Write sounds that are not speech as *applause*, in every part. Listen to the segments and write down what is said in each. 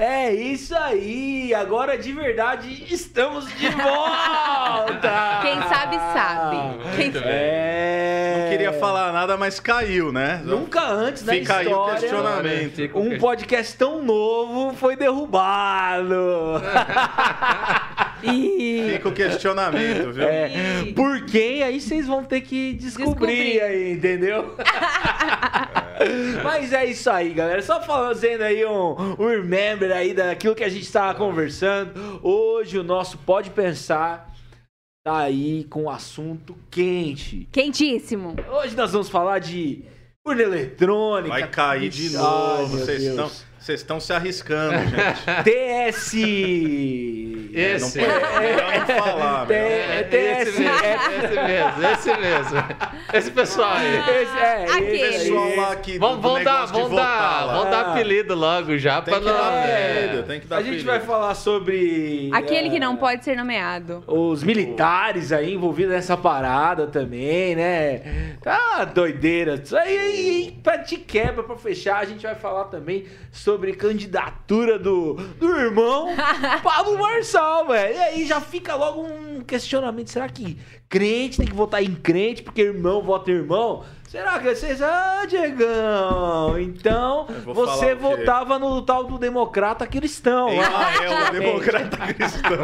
É isso aí! Agora de verdade estamos de *laughs* volta! Quem sabe, sabe. Quem... Muito bem. É... Não queria falar nada, mas caiu, né? Nunca antes na Fica aí o história questionamento. Fica o um que- podcast tão novo foi derrubado. *laughs* Fica o questionamento, viu? É, por quem? Aí vocês vão ter que descobrir, Descobrir. aí, entendeu? *laughs* Mas é isso aí, galera. Só fazendo aí um, um remember aí daquilo que a gente tava conversando. Hoje o nosso Pode Pensar tá aí com um assunto quente. Quentíssimo. Hoje nós vamos falar de urna eletrônica. Vai cair de novo. vocês estão se arriscando, gente. *laughs* TS. Esse. Não pode melhor não falar, T- meu. é esse TS. mesmo, é- esse mesmo, esse mesmo. Esse pessoal aí. Esse, é, Aquele. esse. Pessoal lá Vamos, do vamos dar, votar dar, lá. vamos dar Ah. apelido logo já Tem pra que não. dar é. apelido, tem que dar A gente vai falar sobre. Aquele é, que não pode ser nomeado. Os militares aí envolvidos nessa parada também, né? Tá doideira. Isso aí, aí pra de quebra, pra fechar, a gente vai falar também sobre candidatura do, do irmão *laughs* Pablo Marçal, velho. E aí já fica logo um questionamento: será que crente tem que votar em crente porque irmão vota em irmão? Será que vocês. Ah, Diegão! Então você votava no tal do democrata cristão. Ei. Mael, o democrata cristão.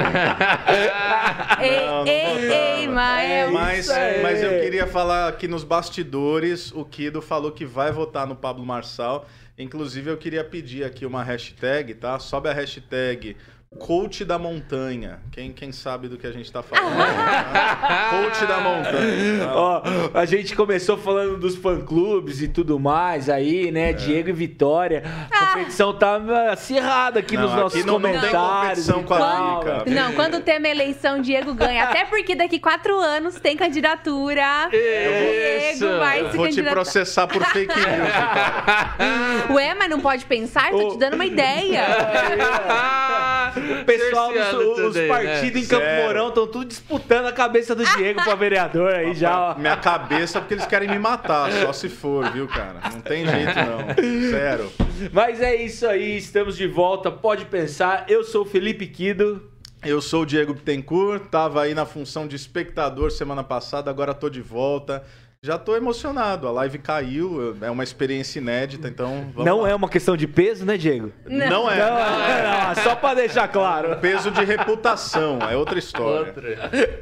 *laughs* Ei, Mael. Mas, mas eu queria falar aqui nos bastidores, o Kido falou que vai votar no Pablo Marçal. Inclusive, eu queria pedir aqui uma hashtag, tá? Sobe a hashtag Coach da Montanha. Quem, quem sabe do que a gente tá falando? *laughs* Coach da Montanha. Ó, a gente começou falando dos fã-clubes e tudo mais aí, né? Diego e Vitória. A competição tá acirrada aqui Não, nos nossos aqui não- não tem comentários. competição com a velho. Não, quando tem uma eleição, Diego ganha. Até porque daqui quatro anos tem candidatura. Isso. Diego vai Eu se vou te candidatar. processar por fake news, *laughs* Vitória. Ué, mas não pode pensar? Tô te dando uma ideia. *laughs* O pessoal, dos, os aí, partidos né? em Campo Sério. Mourão estão tudo disputando a cabeça do Diego pra vereador aí já. ó. *laughs* Minha cabeça, porque eles querem me matar, só se for, viu, cara? Não tem jeito, não. Sério. Mas é isso aí, estamos de volta. Pode pensar. Eu sou o Felipe Kido. Eu sou o Diego Bittencourt, tava aí na função de espectador semana passada, agora tô de volta. Já tô emocionado, a live caiu, é uma experiência inédita, então vamos não lá. é uma questão de peso, né, Diego? Não é. Não, não, não, só pra deixar claro. *laughs* Peso de reputação, é outra história. Outra.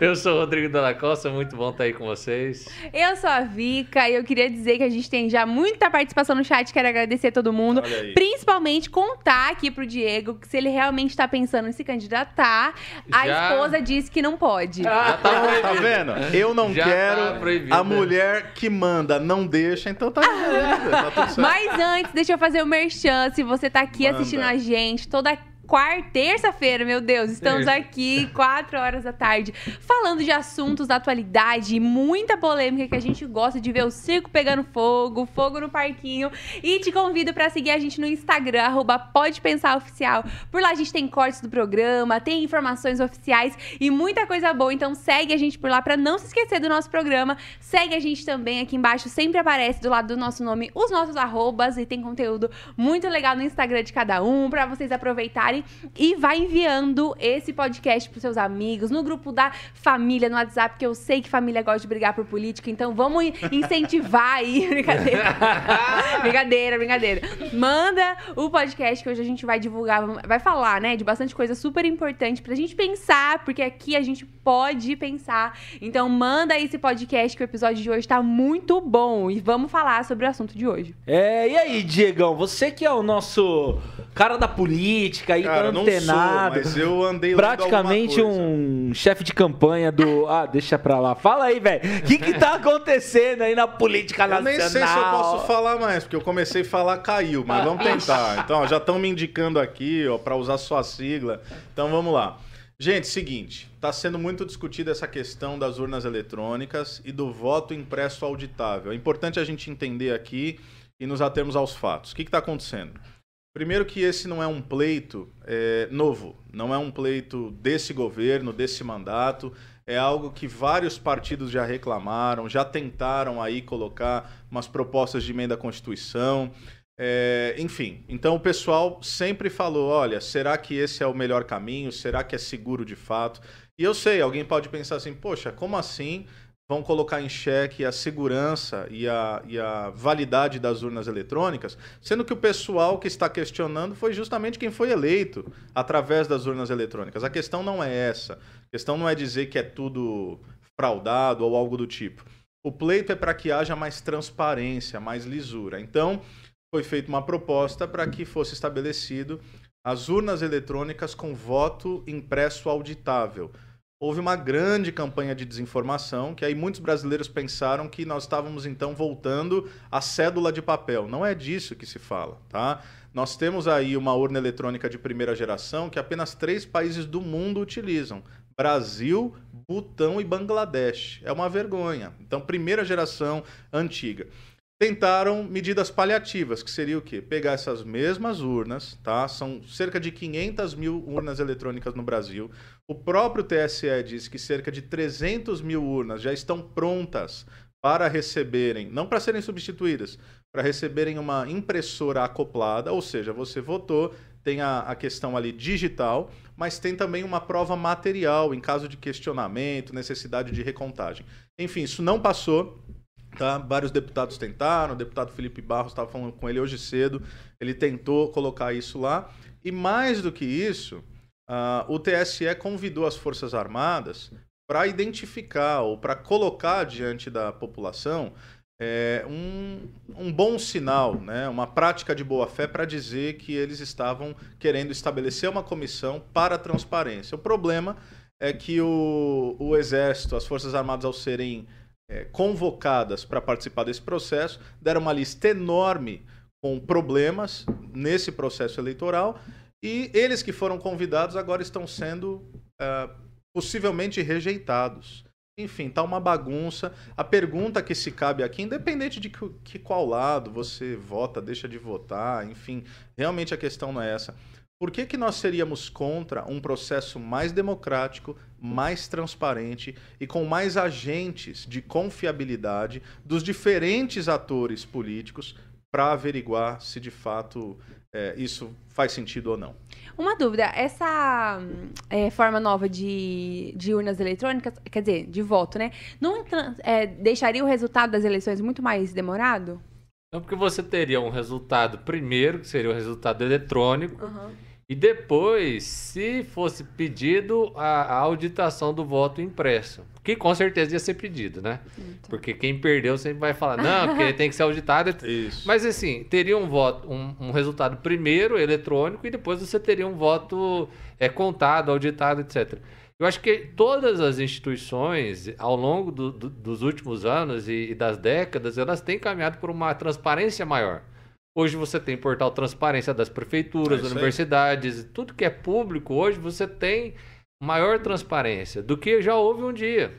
Eu sou o Rodrigo Dalla Costa, muito bom estar aí com vocês. Eu sou a Vika e eu queria dizer que a gente tem já muita participação no chat. Quero agradecer a todo mundo. Principalmente contar aqui pro Diego que se ele realmente tá pensando em se candidatar, a Já- esposa disse que não pode. Já tá Tá vendo? Eu não Já quero, tá a mulher que manda não deixa, então tá, tá tudo certo. Mas antes, deixa eu fazer o merchan. Se você tá aqui Manda. assistindo a gente toda quarta, terça-feira, meu Deus, estamos Terça. aqui, quatro horas da tarde, falando de assuntos da atualidade e muita polêmica que a gente gosta de ver o circo pegando fogo, fogo no parquinho. E te convido pra seguir a gente no Instagram, arroba Pode Pensar Oficial. Por lá a gente tem cortes do programa, tem informações oficiais e muita coisa boa. Então segue a gente por lá pra não se esquecer do nosso programa. Segue a gente também aqui embaixo, sempre aparece do lado do nosso nome os nossos arrobas e tem conteúdo muito legal no Instagram de cada um pra vocês aproveitarem e vai enviando esse podcast pros seus amigos, no grupo da família, no WhatsApp, que eu sei que família gosta de brigar por política, então vamos incentivar aí, *laughs* brincadeira. *laughs* brincadeira, brincadeira. Manda o podcast que hoje a gente vai divulgar, vai falar, né, de bastante coisa super importante pra gente pensar, porque aqui a gente pode pensar. Então manda esse podcast que o episódio de hoje tá muito bom e vamos falar sobre o assunto de hoje. É, e aí, Diegão, você que é o nosso cara da política aí, Cara, não sou, antenado. mas eu andei Praticamente um chefe de campanha do. *laughs* Ah, deixa pra lá. Fala aí, velho. O que que tá acontecendo aí na política Eu nacional? nem sei se eu posso falar mais, porque eu comecei a falar caiu, mas vamos tentar. *laughs* Então, ó, já estão me indicando aqui, ó, para usar sua sigla. Então, vamos lá. Gente, seguinte, está sendo muito discutida essa questão das urnas eletrônicas e do voto impresso auditável. É importante a gente entender aqui e nos atermos aos fatos. O que está acontecendo? Primeiro que esse não é um pleito é, novo, não é um pleito desse governo, desse mandato, é algo que vários partidos já reclamaram, já tentaram aí colocar umas propostas de emenda à Constituição. É, enfim, então o pessoal sempre falou: olha, será que esse é o melhor caminho? Será que é seguro de fato? E eu sei, alguém pode pensar assim: poxa, como assim vão colocar em xeque a segurança e a, e a validade das urnas eletrônicas, sendo que o pessoal que está questionando foi justamente quem foi eleito através das urnas eletrônicas. A questão não é essa. A questão não é dizer que é tudo fraudado ou algo do tipo. O pleito é para que haja mais transparência, mais lisura. Então, foi feita uma proposta para que fosse estabelecido as urnas eletrônicas com voto impresso auditável. Houve uma grande campanha de desinformação, que aí muitos brasileiros pensaram que nós estávamos então voltando à cédula de papel. Não é disso que se fala, tá? Nós temos aí uma urna eletrônica de primeira geração que apenas três países do mundo utilizam: Brasil, Butão e Bangladesh. É uma vergonha. Então, primeira geração antiga tentaram medidas paliativas, que seria o quê? Pegar essas mesmas urnas, tá? São cerca de 500 mil urnas eletrônicas no Brasil. O próprio TSE diz que cerca de 300 mil urnas já estão prontas para receberem, não para serem substituídas, para receberem uma impressora acoplada, ou seja, você votou, tem a, a, questão ali digital, mas tem também uma prova material em caso de questionamento, necessidade de recontagem. Enfim, isso não passou. Tá? Vários deputados tentaram, o deputado Felipe Barros estava falando com ele hoje cedo, ele tentou colocar isso lá. E mais do que isso, uh, o TSE convidou as Forças Armadas para identificar ou para colocar diante da população é, um, um bom sinal, né? uma prática de boa-fé para dizer que eles estavam querendo estabelecer uma comissão para a transparência. O problema é que o, o Exército, as Forças Armadas, ao serem é, convocadas para participar desse processo, deram uma lista enorme com problemas nesse processo eleitoral e eles que foram convidados agora estão sendo é, possivelmente rejeitados. Enfim, tá uma bagunça. A pergunta que se cabe aqui, independente de que, que qual lado você vota, deixa de votar, enfim, realmente a questão não é essa. Por que, que nós seríamos contra um processo mais democrático, mais transparente e com mais agentes de confiabilidade dos diferentes atores políticos para averiguar se de fato é, isso faz sentido ou não? Uma dúvida: essa é, forma nova de, de urnas eletrônicas, quer dizer, de voto, né? Não é, deixaria o resultado das eleições muito mais demorado? Não, porque você teria um resultado primeiro, que seria o resultado eletrônico. Uhum e depois, se fosse pedido a, a, auditação do voto impresso, que com certeza ia ser pedido, né? Então. Porque quem perdeu sempre vai falar, não, porque *laughs* tem que ser auditado. Isso. Mas assim, teria um voto, um, um, resultado primeiro eletrônico e depois você teria um voto é, contado, auditado, etc. Eu acho que todas as instituições, ao longo do, do, dos últimos anos e, e das décadas, elas têm caminhado por uma transparência maior. Hoje você tem portal transparência das prefeituras, é universidades, tudo que é público, hoje você tem maior transparência do que já houve um dia.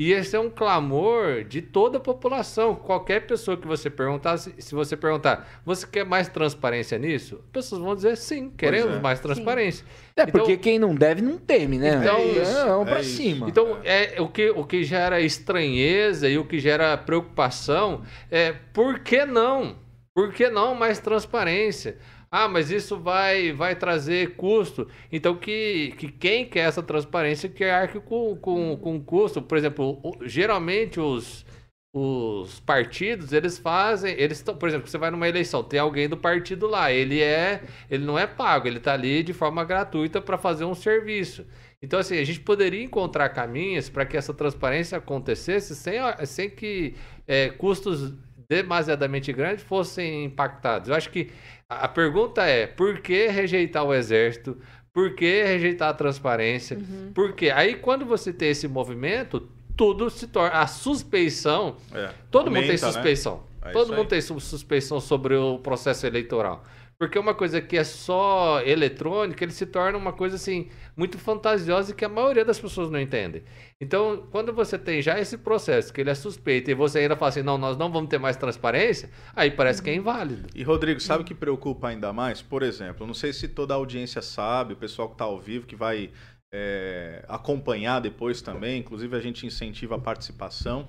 E esse é um clamor de toda a população. Qualquer pessoa que você perguntar, se você perguntar, você quer mais transparência nisso? As pessoas vão dizer sim, queremos é. mais transparência. Sim. É, então, porque quem não deve não teme, né? Então, é, isso, é, vamos é pra cima. Então, é, o, que, o que gera estranheza e o que gera preocupação é por que não? Por que não mais transparência? Ah, mas isso vai, vai trazer custo. Então, que, que quem quer essa transparência que arque com, com, com custo. Por exemplo, geralmente os, os partidos, eles fazem, eles por exemplo, você vai numa eleição, tem alguém do partido lá, ele é, ele não é pago, ele está ali de forma gratuita para fazer um serviço. Então, assim, a gente poderia encontrar caminhos para que essa transparência acontecesse sem, sem que é, custos demasiadamente grandes fossem impactados. Eu acho que a pergunta é: por que rejeitar o exército? Por que rejeitar a transparência? Uhum. Porque aí, quando você tem esse movimento, tudo se torna. A suspeição. É, todo aumenta, mundo tem né? suspeição. Né? É todo mundo tem suspeição sobre o processo eleitoral. Porque uma coisa que é só eletrônica, ele se torna uma coisa assim muito fantasiosa e que a maioria das pessoas não entende. Então, quando você tem já esse processo que ele é suspeito e você ainda fala assim, não, nós não vamos ter mais transparência, aí parece que é inválido. E Rodrigo, sabe o que preocupa ainda mais? Por exemplo, não sei se toda a audiência sabe, o pessoal que está ao vivo, que vai é, acompanhar depois também, inclusive a gente incentiva a participação.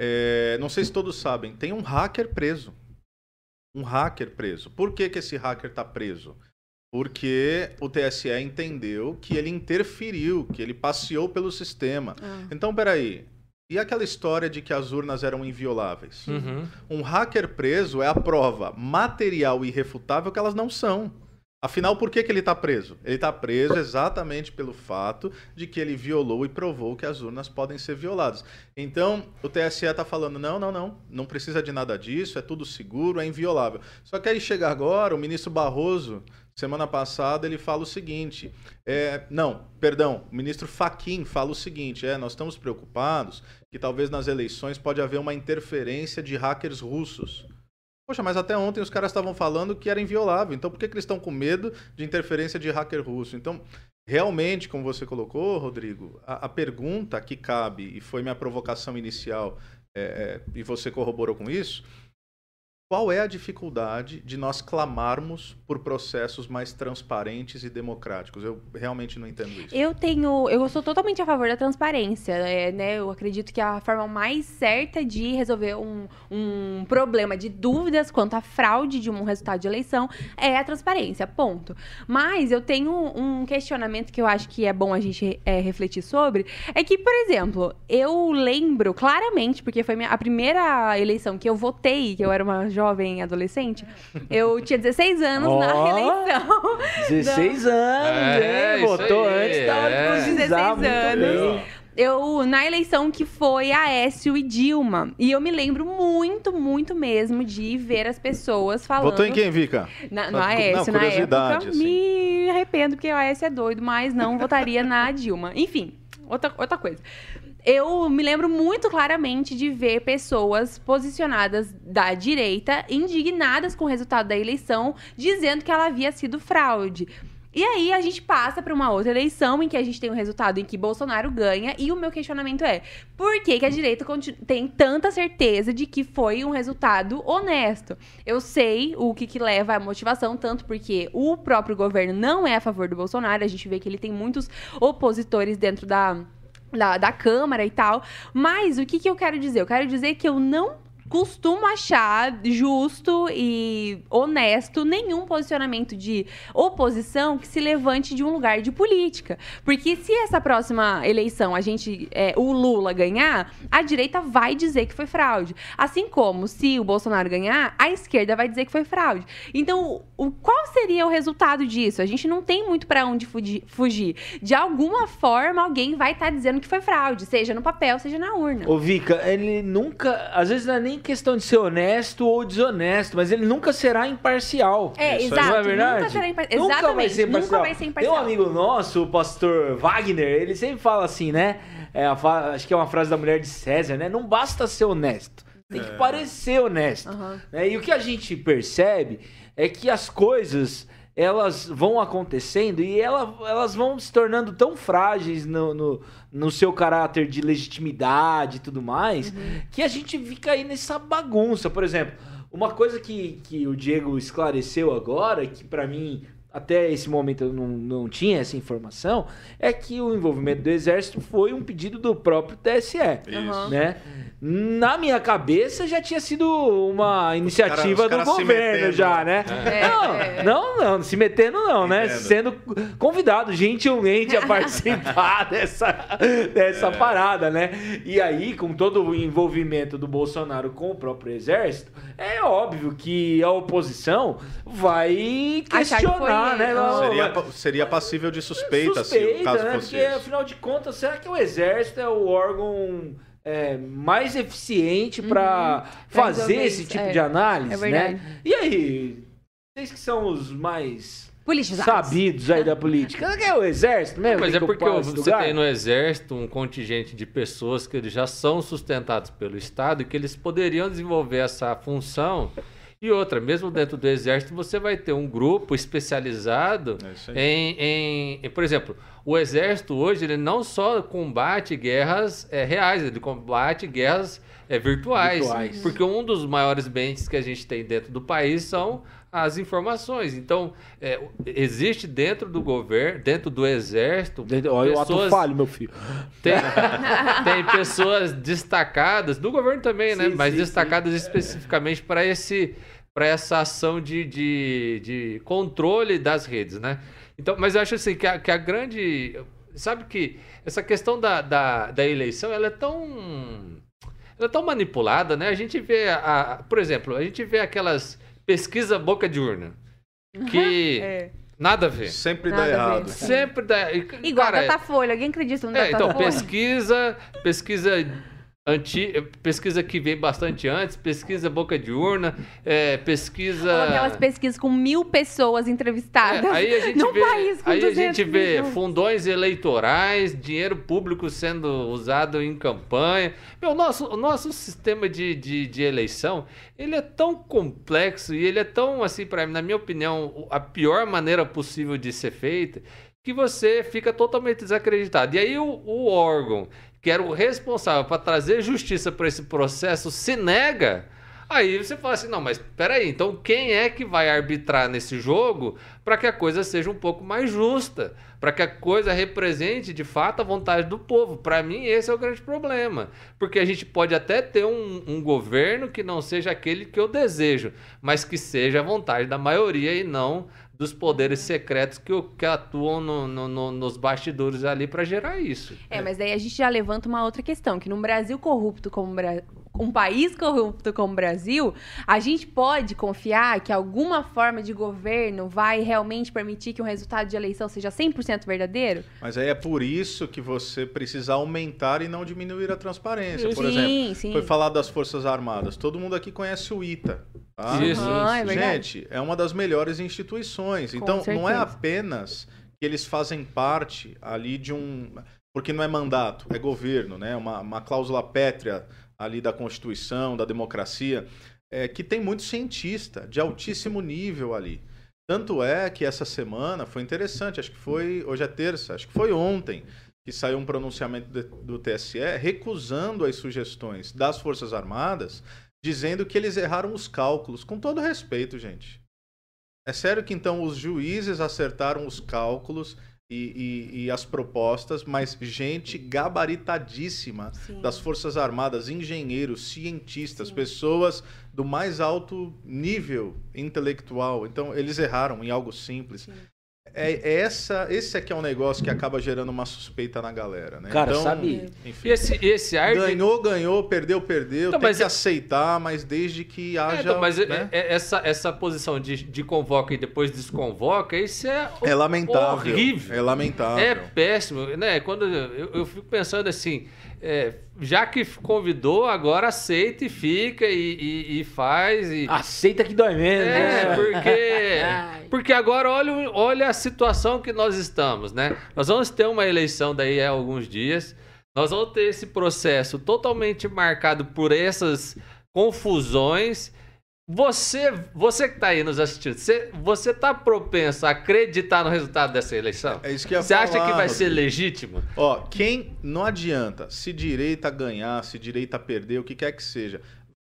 É, não sei se todos sabem, tem um hacker preso. Um hacker preso. Por que, que esse hacker está preso? Porque o TSE entendeu que ele interferiu, que ele passeou pelo sistema. Ah. Então, peraí. E aquela história de que as urnas eram invioláveis? Uhum. Um hacker preso é a prova material e irrefutável que elas não são. Afinal, por que, que ele está preso? Ele está preso exatamente pelo fato de que ele violou e provou que as urnas podem ser violadas. Então, o TSE está falando: não, não, não, não precisa de nada disso, é tudo seguro, é inviolável. Só que aí chega agora, o ministro Barroso, semana passada, ele fala o seguinte: é, não, perdão, o ministro Faquim fala o seguinte: é, nós estamos preocupados que talvez nas eleições pode haver uma interferência de hackers russos. Poxa, mas até ontem os caras estavam falando que era inviolável. Então por que, que eles estão com medo de interferência de hacker russo? Então, realmente, como você colocou, Rodrigo, a, a pergunta que cabe, e foi minha provocação inicial, é, é, e você corroborou com isso, qual é a dificuldade de nós clamarmos por processos mais transparentes e democráticos? Eu realmente não entendo isso. Eu tenho. Eu sou totalmente a favor da transparência. é, né? Eu acredito que a forma mais certa de resolver um, um problema de dúvidas quanto à fraude de um resultado de eleição é a transparência. Ponto. Mas eu tenho um questionamento que eu acho que é bom a gente é, refletir sobre. É que, por exemplo, eu lembro claramente, porque foi minha- a primeira eleição que eu votei, que eu era uma jovem adolescente, eu tinha 16 anos na Ó. reeleição. *laughs* 16 anos, É, hein? Votou aí, antes da hora é. de precisar, 16 muito anos. bem. Eu, na eleição que foi Aécio e Dilma. E eu me lembro muito, muito mesmo de ver as pessoas falando. Votou em quem, Vika? Na, no Não, Aécio, na curiosidade, época. assim. Me arrependo porque o Aécio é doido, mas não votaria na Dilma. Enfim, outra, outra coisa. Eu me lembro muito claramente de ver pessoas posicionadas da direita, indignadas com o resultado da eleição, dizendo que ela havia sido fraude. E aí a gente passa para uma outra eleição em que a gente tem um resultado em que Bolsonaro ganha e o meu questionamento é: por que, que a direita tem tanta certeza de que foi um resultado honesto? Eu sei o que, que leva à motivação, tanto porque o próprio governo não é a favor do Bolsonaro, a gente vê que ele tem muitos opositores dentro da, da, da Câmara e tal. Mas o que, que eu quero dizer? Eu quero dizer que eu não costumo achar justo e honesto nenhum posicionamento de oposição que se levante de um lugar de política. Porque se essa próxima eleição a gente, é, o Lula ganhar, a direita vai dizer que foi fraude. Assim como se o Bolsonaro ganhar, a esquerda vai dizer que foi fraude. Então, o, qual seria o resultado disso? A gente não tem muito para onde fugi- fugir. De alguma forma, alguém vai estar dizendo que foi fraude, seja no papel, seja na urna. Ô, Vika, ele nunca. Às vezes não é nem questão de ser honesto ou desonesto, mas ele nunca será imparcial. É, Isso exato. Não é verdade? Nunca será impar... Nunca vai Exatamente. ser imparcial. Nunca vai ser imparcial. Tem um amigo nosso, o pastor Wagner, ele sempre fala assim, né? É, acho que é uma frase da mulher de César, né? Não basta ser honesto, tem que É. parecer honesto. Né? E o que a gente percebe é que as coisas elas vão acontecendo e ela- elas vão se tornando tão frágeis no, no, no seu caráter de legitimidade e tudo mais que a gente fica aí nessa bagunça. Por exemplo, uma coisa que, que o Diego esclareceu agora, que pra mim até esse momento eu não, não tinha essa informação, é que o envolvimento do Exército foi um pedido do próprio TSE Aham. né? Na minha cabeça já tinha sido uma iniciativa os caras do se governo metendo, já, né? né? É, Não, é. não, não, se metendo não, né? Entendo. Sendo convidado gentilmente a *laughs* participar dessa, dessa parada, né? E aí, com todo o envolvimento do Bolsonaro com o próprio exército, é óbvio que a oposição vai questionar, foi- né? Não, Não, Seria, seria passível de suspeita, se o suspeita, caso né? fosse Porque, isso. afinal de contas, será que o Exército é o órgão é, mais eficiente para Pra fazer resolver esse tipo é. de análise, É né? E aí, vocês que são os mais Politizados. sabidos aí da política, que é o Exército mesmo? Mas é porque você lugar? tem no exército um contingente de pessoas que eles já são sustentados pelo Estado e que eles poderiam desenvolver essa função. E outra, mesmo dentro do exército, você vai ter um grupo especializado É em- em- por exemplo, o exército hoje ele não só combate guerras é, reais, ele combate guerras é, virtuais, Virtuais. porque um dos maiores bens que a gente tem dentro do país são as informações. Então, é, existe dentro do governo, dentro do exército, Olha o ato pessoas- falho, meu filho. tem, *laughs* tem pessoas destacadas, do governo também, né? Sim, Mas sim, destacadas especificamente para esse para essa ação de, de, de controle das redes, né? Então, mas eu acho assim que a, que a grande. Sabe que essa questão da, da, da eleição ela é tão. Ela é tão manipulada, né? A gente vê, a- por exemplo, a gente vê aquelas pesquisa boca de urna. Que É. nada a ver. Sempre Nada dá errado. Sempre dá. Igual cara, a Datafolha. Alguém acredita no é, então, pesquisa, pesquisa anti, pesquisa que vem bastante antes, pesquisa boca de urna, é, pesquisa. Ou aquelas pesquisas com mil pessoas entrevistadas. É, aí a gente *laughs* Num vê, país com aí a 200 gente vê milhões. fundões eleitorais, dinheiro público sendo usado em campanha. Meu, nosso, o nosso sistema de, de, de eleição, ele é tão complexo e ele é tão, assim, para na minha opinião, a pior maneira possível de ser feita, que você fica totalmente desacreditado. E aí o, o órgão que era o responsável para trazer justiça para esse processo se nega. Aí você fala assim, não, mas peraí, então quem é que vai arbitrar nesse jogo para que a coisa seja um pouco mais justa? Para que a coisa represente de fato a vontade do povo? Para mim, esse é o grande problema. Porque a gente pode até ter um, um governo que não seja aquele que eu desejo, mas que seja a vontade da maioria e não dos poderes secretos que, o- que atuam no- no- no- nos bastidores ali para gerar isso. É, mas daí a gente já levanta uma outra questão, que num Brasil corrupto como o Bra- um país corrupto como o Brasil, a gente pode confiar que alguma forma de governo vai realmente permitir que um resultado de eleição seja 100% verdadeiro? Mas aí é por isso que você precisa aumentar e não diminuir a transparência. Por sim, exemplo, sim. foi falado das Forças Armadas. Todo mundo aqui conhece o ITA. Tá? Isso, Aham, é. Gente, é uma das melhores instituições. Então, não é apenas que eles fazem parte ali de um. Porque não é mandato, é governo, né? Uma, uma cláusula pétrea ali da Constituição, da democracia, é, que tem muito cientista de altíssimo nível ali. Tanto é que essa semana foi interessante, acho que foi. Hoje é terça, acho que foi ontem que saiu um pronunciamento de- do TSE recusando as sugestões das Forças Armadas, dizendo que eles erraram os cálculos. Com todo respeito, gente. É sério que então os juízes acertaram os cálculos e, e- e as propostas, mas gente gabaritadíssima Sim. das Forças Armadas, engenheiros, cientistas, Sim. pessoas do mais alto nível intelectual. Então, eles erraram em algo simples. Sim. É, é essa, esse é que é um negócio que acaba gerando uma suspeita na galera, né? Cara, então, sabe- Enfim, E esse, esse ar ganhou, ganhou, perdeu, perdeu. Então, tem mas que é- aceitar, mas desde que É, haja... então, mas é- né? é- essa, essa posição de, de convoca e depois desconvoca, isso é, É lamentável. horrível. É lamentável. é péssimo, né? Quando eu, eu fico pensando assim, é, já que convidou, agora aceita e fica e, e- e faz. E, Aceita que dói menos, é, né? porque, *laughs* porque agora olha, olha a situação que nós estamos, né? Nós vamos ter uma eleição daí há alguns dias. Nós vamos ter esse processo totalmente marcado por essas confusões. Você, você que está aí nos assistindo, você, você tá propenso a acreditar no resultado dessa eleição? É isso que ia Você acha que vai ser legítimo? Ó, quem não adianta, se direita ganhar, se direita perder, o que quer que seja,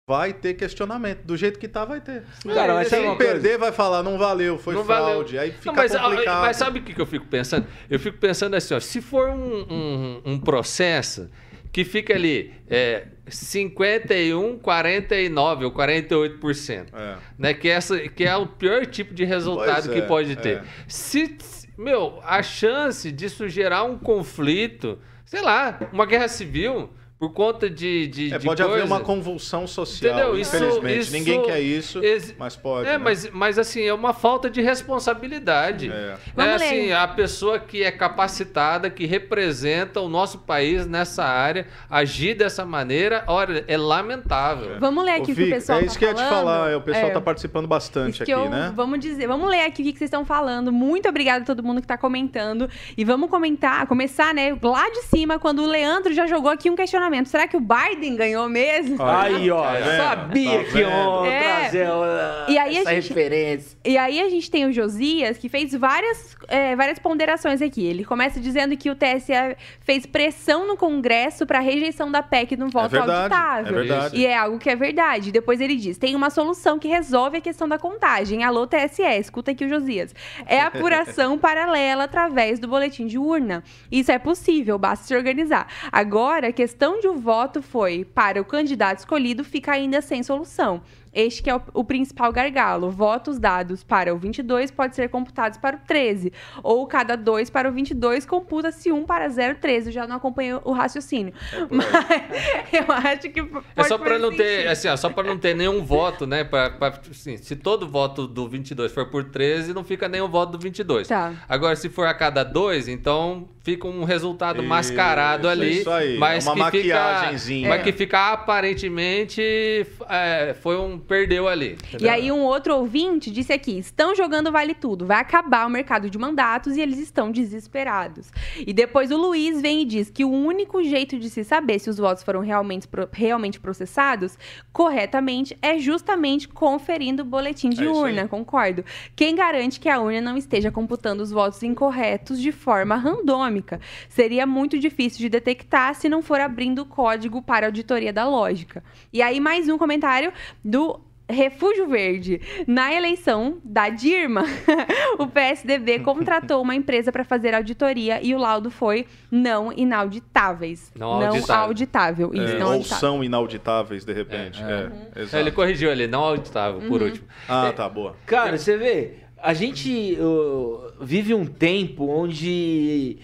vai ter questionamento. Do jeito que tá, vai ter. Cara, mas sabe Quem uma coisa? perder vai falar, não valeu, foi Não valeu. fraude. Aí fica Não, mas, ah, complicado. mas sabe o que que eu fico pensando? Eu fico pensando assim, ó, se for um, um- um processo que fica ali é, 51, 49 ou 48%, É. né? Que, essa, que é o pior tipo de resultado Pois que é, pode ter. é. Se, meu, a chance disso gerar um conflito, sei lá, uma guerra civil por conta de, de, É, de pode haver coisa. uma convulsão social, Entendeu? Isso- infelizmente. isso- Ninguém quer isso, Ex- mas pode. É, né? mas, mas assim, é uma falta de responsabilidade. É. É Vamos ler. assim, a pessoa que é capacitada, que representa o nosso país nessa área, agir dessa maneira, olha, é lamentável. Vamos ler aqui Ô, o que o pessoal é tá isso que eu ia te falar, é, o pessoal É. tá participando bastante Isso aqui, eu- né? Vamos dizer, vamos ler aqui o que vocês estão falando. Muito obrigada a todo mundo que tá comentando. E vamos comentar, começar, né, lá de cima, quando o Leandro já jogou aqui um questionamento. Será que o Biden ganhou mesmo? Aí, ó, vendo? sabia Tá que iam É. trazer uh, E aí a essa gente- referência. E aí a gente tem o Josias, que fez várias, é, várias ponderações aqui. Ele começa dizendo que o TSE fez pressão no Congresso para rejeição da PEC no voto verdade, auditável. é verdade. E é algo que é verdade. Depois ele diz: tem uma solução que resolve a questão da contagem. Alô, TSE, escuta aqui o Josias. É apuração *laughs* paralela através do boletim de urna. Isso é possível, basta se organizar. Agora, a questão de o voto foi para o candidato escolhido fica ainda sem solução. Este que é o, o principal gargalo. Votos dados para o 22 pode ser computados para o 13, ou cada dois para o 22 computa-se um para 013. Eu já não acompanhei o raciocínio. Mas *laughs* eu acho que pode É só fazer não ter, assim, ó, só para não ter nenhum voto, né? Pra, pra, assim, se todo voto do 22 for por 13, não fica nenhum voto do 22. Tá. Agora, se for a cada dois, então fica um resultado Isso, mascarado ali. isso aí, Mas é uma que fica, maquiagenzinha. Mas que fica aparentemente é, foi um perdeu ali. E entendeu? aí, um outro ouvinte disse aqui: estão jogando vale tudo, vai acabar o mercado de mandatos e eles estão desesperados. E depois o Luiz vem e diz que o único jeito de se saber se os votos foram realmente, realmente processados corretamente é justamente conferindo o boletim de É urna, concordo. Quem garante que a urna não esteja computando os votos incorretos de forma randômica? Seria muito difícil de detectar se não for abrindo o código para auditoria da lógica. E aí, mais um comentário do Refúgio Verde. Na eleição da Dirma, *laughs* o PSDB *laughs* contratou uma empresa para fazer auditoria e o laudo foi não inauditáveis. Não auditável. auditável. Isso, É, não ou auditável. são inauditáveis, de repente. É, exato. Ele corrigiu ali, não auditável, Uhum. por último. Ah, tá, boa. Cara, você vê, a gente uh, vive um tempo onde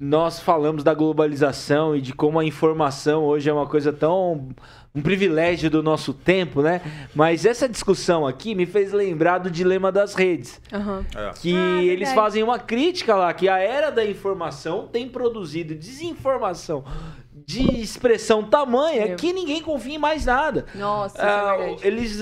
nós falamos da globalização e de como a informação hoje é uma coisa tão. Um privilégio do nosso tempo, né? Mas essa discussão aqui me fez lembrar do dilema das redes. Aham. É. Que Ah, eles verdade. fazem uma crítica lá, que a era da informação tem produzido desinformação de expressão tamanha É. que ninguém confia em mais nada. Nossa, isso Ah, é eles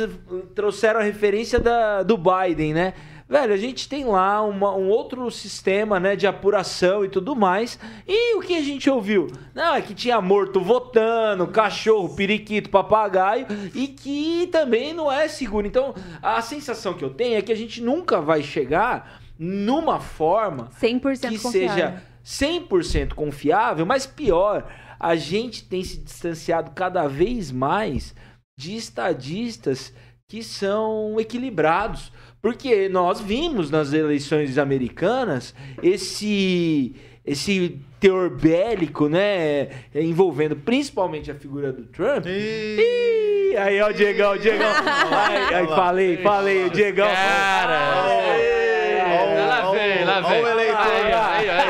trouxeram a referência da, do Biden, né? Velho, a gente tem lá uma- um outro sistema, né, de apuração e tudo mais. E o que a gente ouviu? Não, é que tinha morto votando, cachorro, periquito, papagaio, e que também não é seguro. Então, a sensação que eu tenho é que a gente nunca vai chegar numa forma 100% que confiável. seja 100% confiável, mas pior, a gente tem se distanciado cada vez mais de estadistas que são equilibrados. Porque nós vimos nas eleições americanas esse esse teor bélico, né, envolvendo principalmente a figura do Trump. E... Ih, aí ó, o Diegão, o Diegão. Aí, aí falei, falei, o Diegão. Cara, lá vem, lá vem. Olha o eleitor,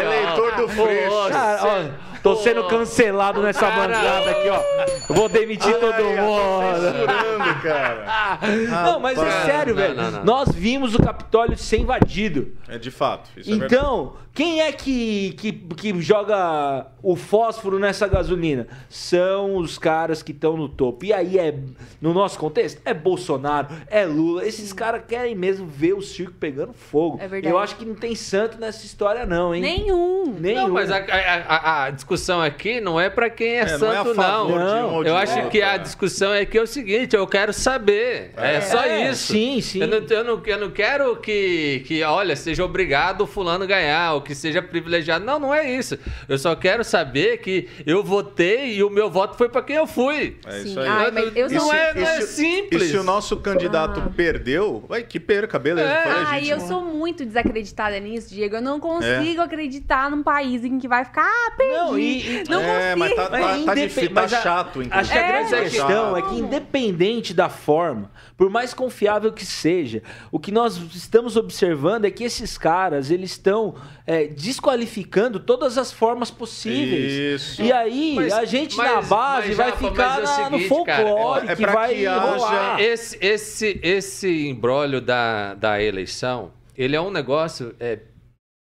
eleitor do Freixo. Tô sendo cancelado nessa bancada aqui, ó. Eu vou demitir todo mundo. Cara. *laughs* Não, mas é sério, Não, velho. não, não. Nós vimos o Capitólio ser invadido. É de fato. Isso é. Então, quem é que, que, que joga o fósforo nessa gasolina? São os caras que estão no topo. E aí é, no nosso contexto, é Bolsonaro, é Lula. Esses caras querem mesmo ver o circo pegando fogo. É verdade. Eu acho que não tem santo nessa história, não, hein? Nenhum. Nenhum. Não, mas a, a- a- discussão aqui não é pra quem é, É, não é a santo, favor não. de um ou de Eu acho que a é. discussão é que é o seguinte, eu quero saber. É, só É, isso. sim, sim. Eu não, eu não, eu não quero que, que, olha, seja obrigado o fulano ganhar, ou que seja privilegiado. Não, não é isso. Eu só quero saber que eu votei e o meu voto foi pra quem eu fui. É Sim. isso aí. Ai, mas eu não, sou- é, não é simples. E se o nosso candidato Ah. perdeu, vai que perca, beleza. É. Ai, eu sou muito desacreditada nisso, Diego. Eu não consigo acreditar num país em que vai ficar, ah, perdi. Não, e- Não é, consigo. mas tá, tá, tá, difícil, tá chato, inclusive. Acho que a É, grande tá questão é que, independente da forma, por mais confiável que seja, o que nós estamos observando é que esses caras eles estão é, desqualificando todas as formas possíveis. Isso. E aí Mas- a gente mas- na base mas, vai Rafa, ficar é o na- no seguinte, cara, folclore é- é que vai que rolar. Esse, esse, esse embrólio da, da eleição, ele é um negócio, é,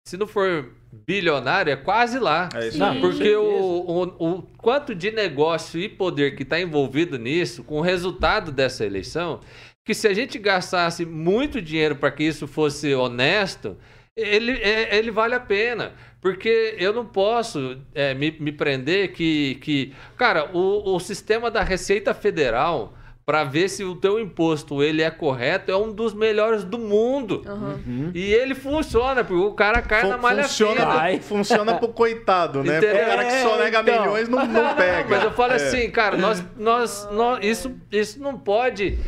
se não for bilionário, é quase lá. É isso Sim. Porque o, o, o quanto de negócio e poder que está envolvido nisso, com o resultado dessa eleição, que se a gente gastasse muito dinheiro para que isso fosse honesto, ele, é- ele vale a pena. Porque eu não posso é, me, me prender que, que. Cara, o, o sistema da Receita Federal, para ver se o teu imposto ele é correto, é um dos melhores do mundo. Aham. E ele funciona, porque o cara cai na Fun- malha funciona, fina. Ai. funciona pro coitado, né? Entendeu? O cara que só É, nega então. milhões não, não *laughs* pega. Mas eu falo É. assim, cara, nós, nós, nós isso, isso não pode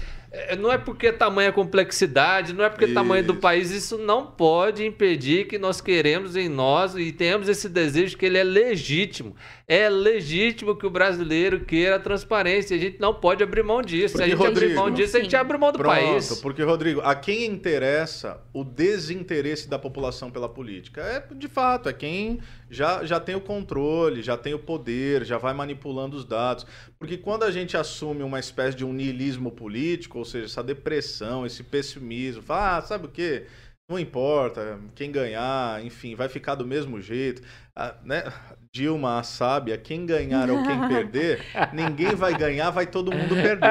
não é porque é tamanha complexidade, não é porque é tamanho do Isso. país, isso não pode impedir que nós queremos em nós e temos esse desejo que ele é legítimo. É legítimo que o brasileiro queira a transparência. A gente não pode abrir mão disso. Se a Porque, gente abrir Rodrigo, mão disso, a gente sim. abre mão do Pronto, país. porque, Rodrigo, a quem interessa o desinteresse da população pela política? É, de fato, é quem já, já tem o controle, já tem o poder, já vai manipulando os dados. Porque quando a gente assume uma espécie de um niilismo político, ou seja, essa depressão, esse pessimismo, fala, ah, sabe o quê? Não importa quem ganhar, enfim, vai ficar do mesmo jeito. Ah, né? Dilma, a sábia, quem ganhar ou quem perder, *laughs* ninguém vai ganhar, vai todo mundo perder.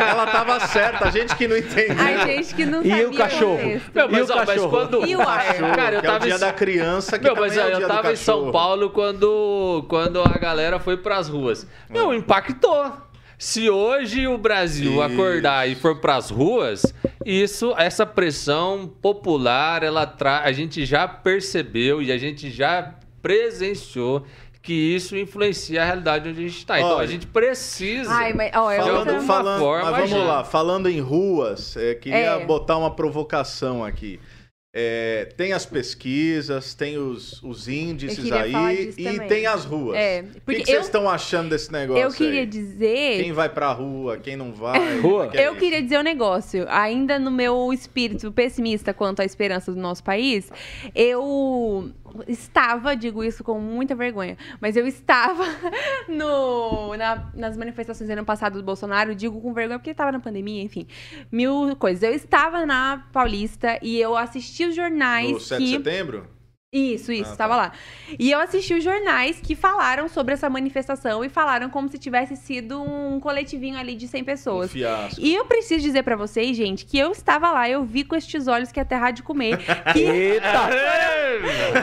Ela tava certa, a gente que não entendeu. A gente que não E sabia o cachorro? Meu, mas, E o ó, mas cachorro? quando. E o ar? Cara, eu que é o tava dia em- da criança, que Meu, mas é o aí, dia eu do tava em São cachorro. Paulo quando, quando a galera foi pras ruas. Meu, impactou. Se hoje o Brasil Isso. acordar e for pras ruas, isso, essa pressão popular, ela tra... a gente já percebeu e a gente já presenciou que isso influencia a realidade onde a gente está. Então a gente precisa. Ai, mas, ó, é Falando, falando, forma, mas vamos gente. lá, falando em ruas, é, queria É. botar uma provocação aqui. É, tem as pesquisas, tem os, os índices aí e também. tem as ruas. É, o que, vocês eu- estão achando desse negócio? Eu queria aí? dizer... Quem vai pra rua, quem não vai? Rua? que é Eu isso? queria dizer um negócio. Ainda no meu espírito pessimista quanto à esperança do nosso país, eu estava, digo isso com muita vergonha, mas eu estava *laughs* no, na- nas manifestações do ano passado do Bolsonaro, digo com vergonha porque estava na pandemia, enfim, mil coisas. Eu estava na Paulista e eu assisti os jornais No 7 de que... setembro? Isso, isso, Ah, estava tá. lá. E eu assisti os jornais que falaram sobre essa manifestação e falaram como se tivesse sido um coletivinho ali de 100 Um pessoas. fiasco. E eu preciso dizer pra vocês, gente, que eu estava lá, eu vi com estes olhos que é terra de comer, *laughs* que, Eita!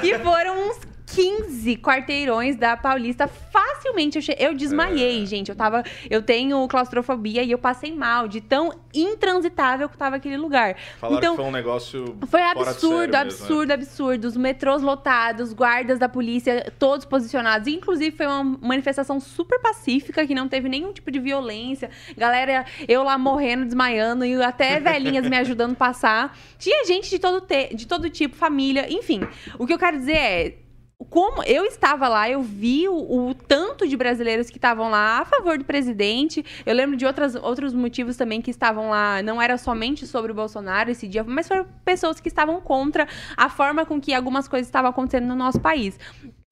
que foram uns 15 quarteirões da Paulista. Facilmente eu, che... eu desmaiei, gente. Eu tava. Eu tenho claustrofobia e eu passei mal de tão intransitável que tava aquele lugar. Falaram então, que foi um negócio foi absurdo, sério mesmo, né? absurdo, absurdo. Os metrôs lotados, guardas da polícia todos posicionados. Inclusive, foi uma manifestação super pacífica, que não teve nenhum tipo de violência. Galera, eu lá morrendo, desmaiando, e até *laughs* velhinhas me ajudando a passar. Tinha gente de todo, te- de todo tipo, família, enfim. O que eu quero dizer é. Como eu estava lá, eu vi o, o tanto de brasileiros que estavam lá a favor do presidente. Eu lembro de outras, outros motivos também que estavam lá. Não era somente sobre o Bolsonaro esse dia, mas foram pessoas que estavam contra a forma com que algumas coisas estavam acontecendo no nosso país.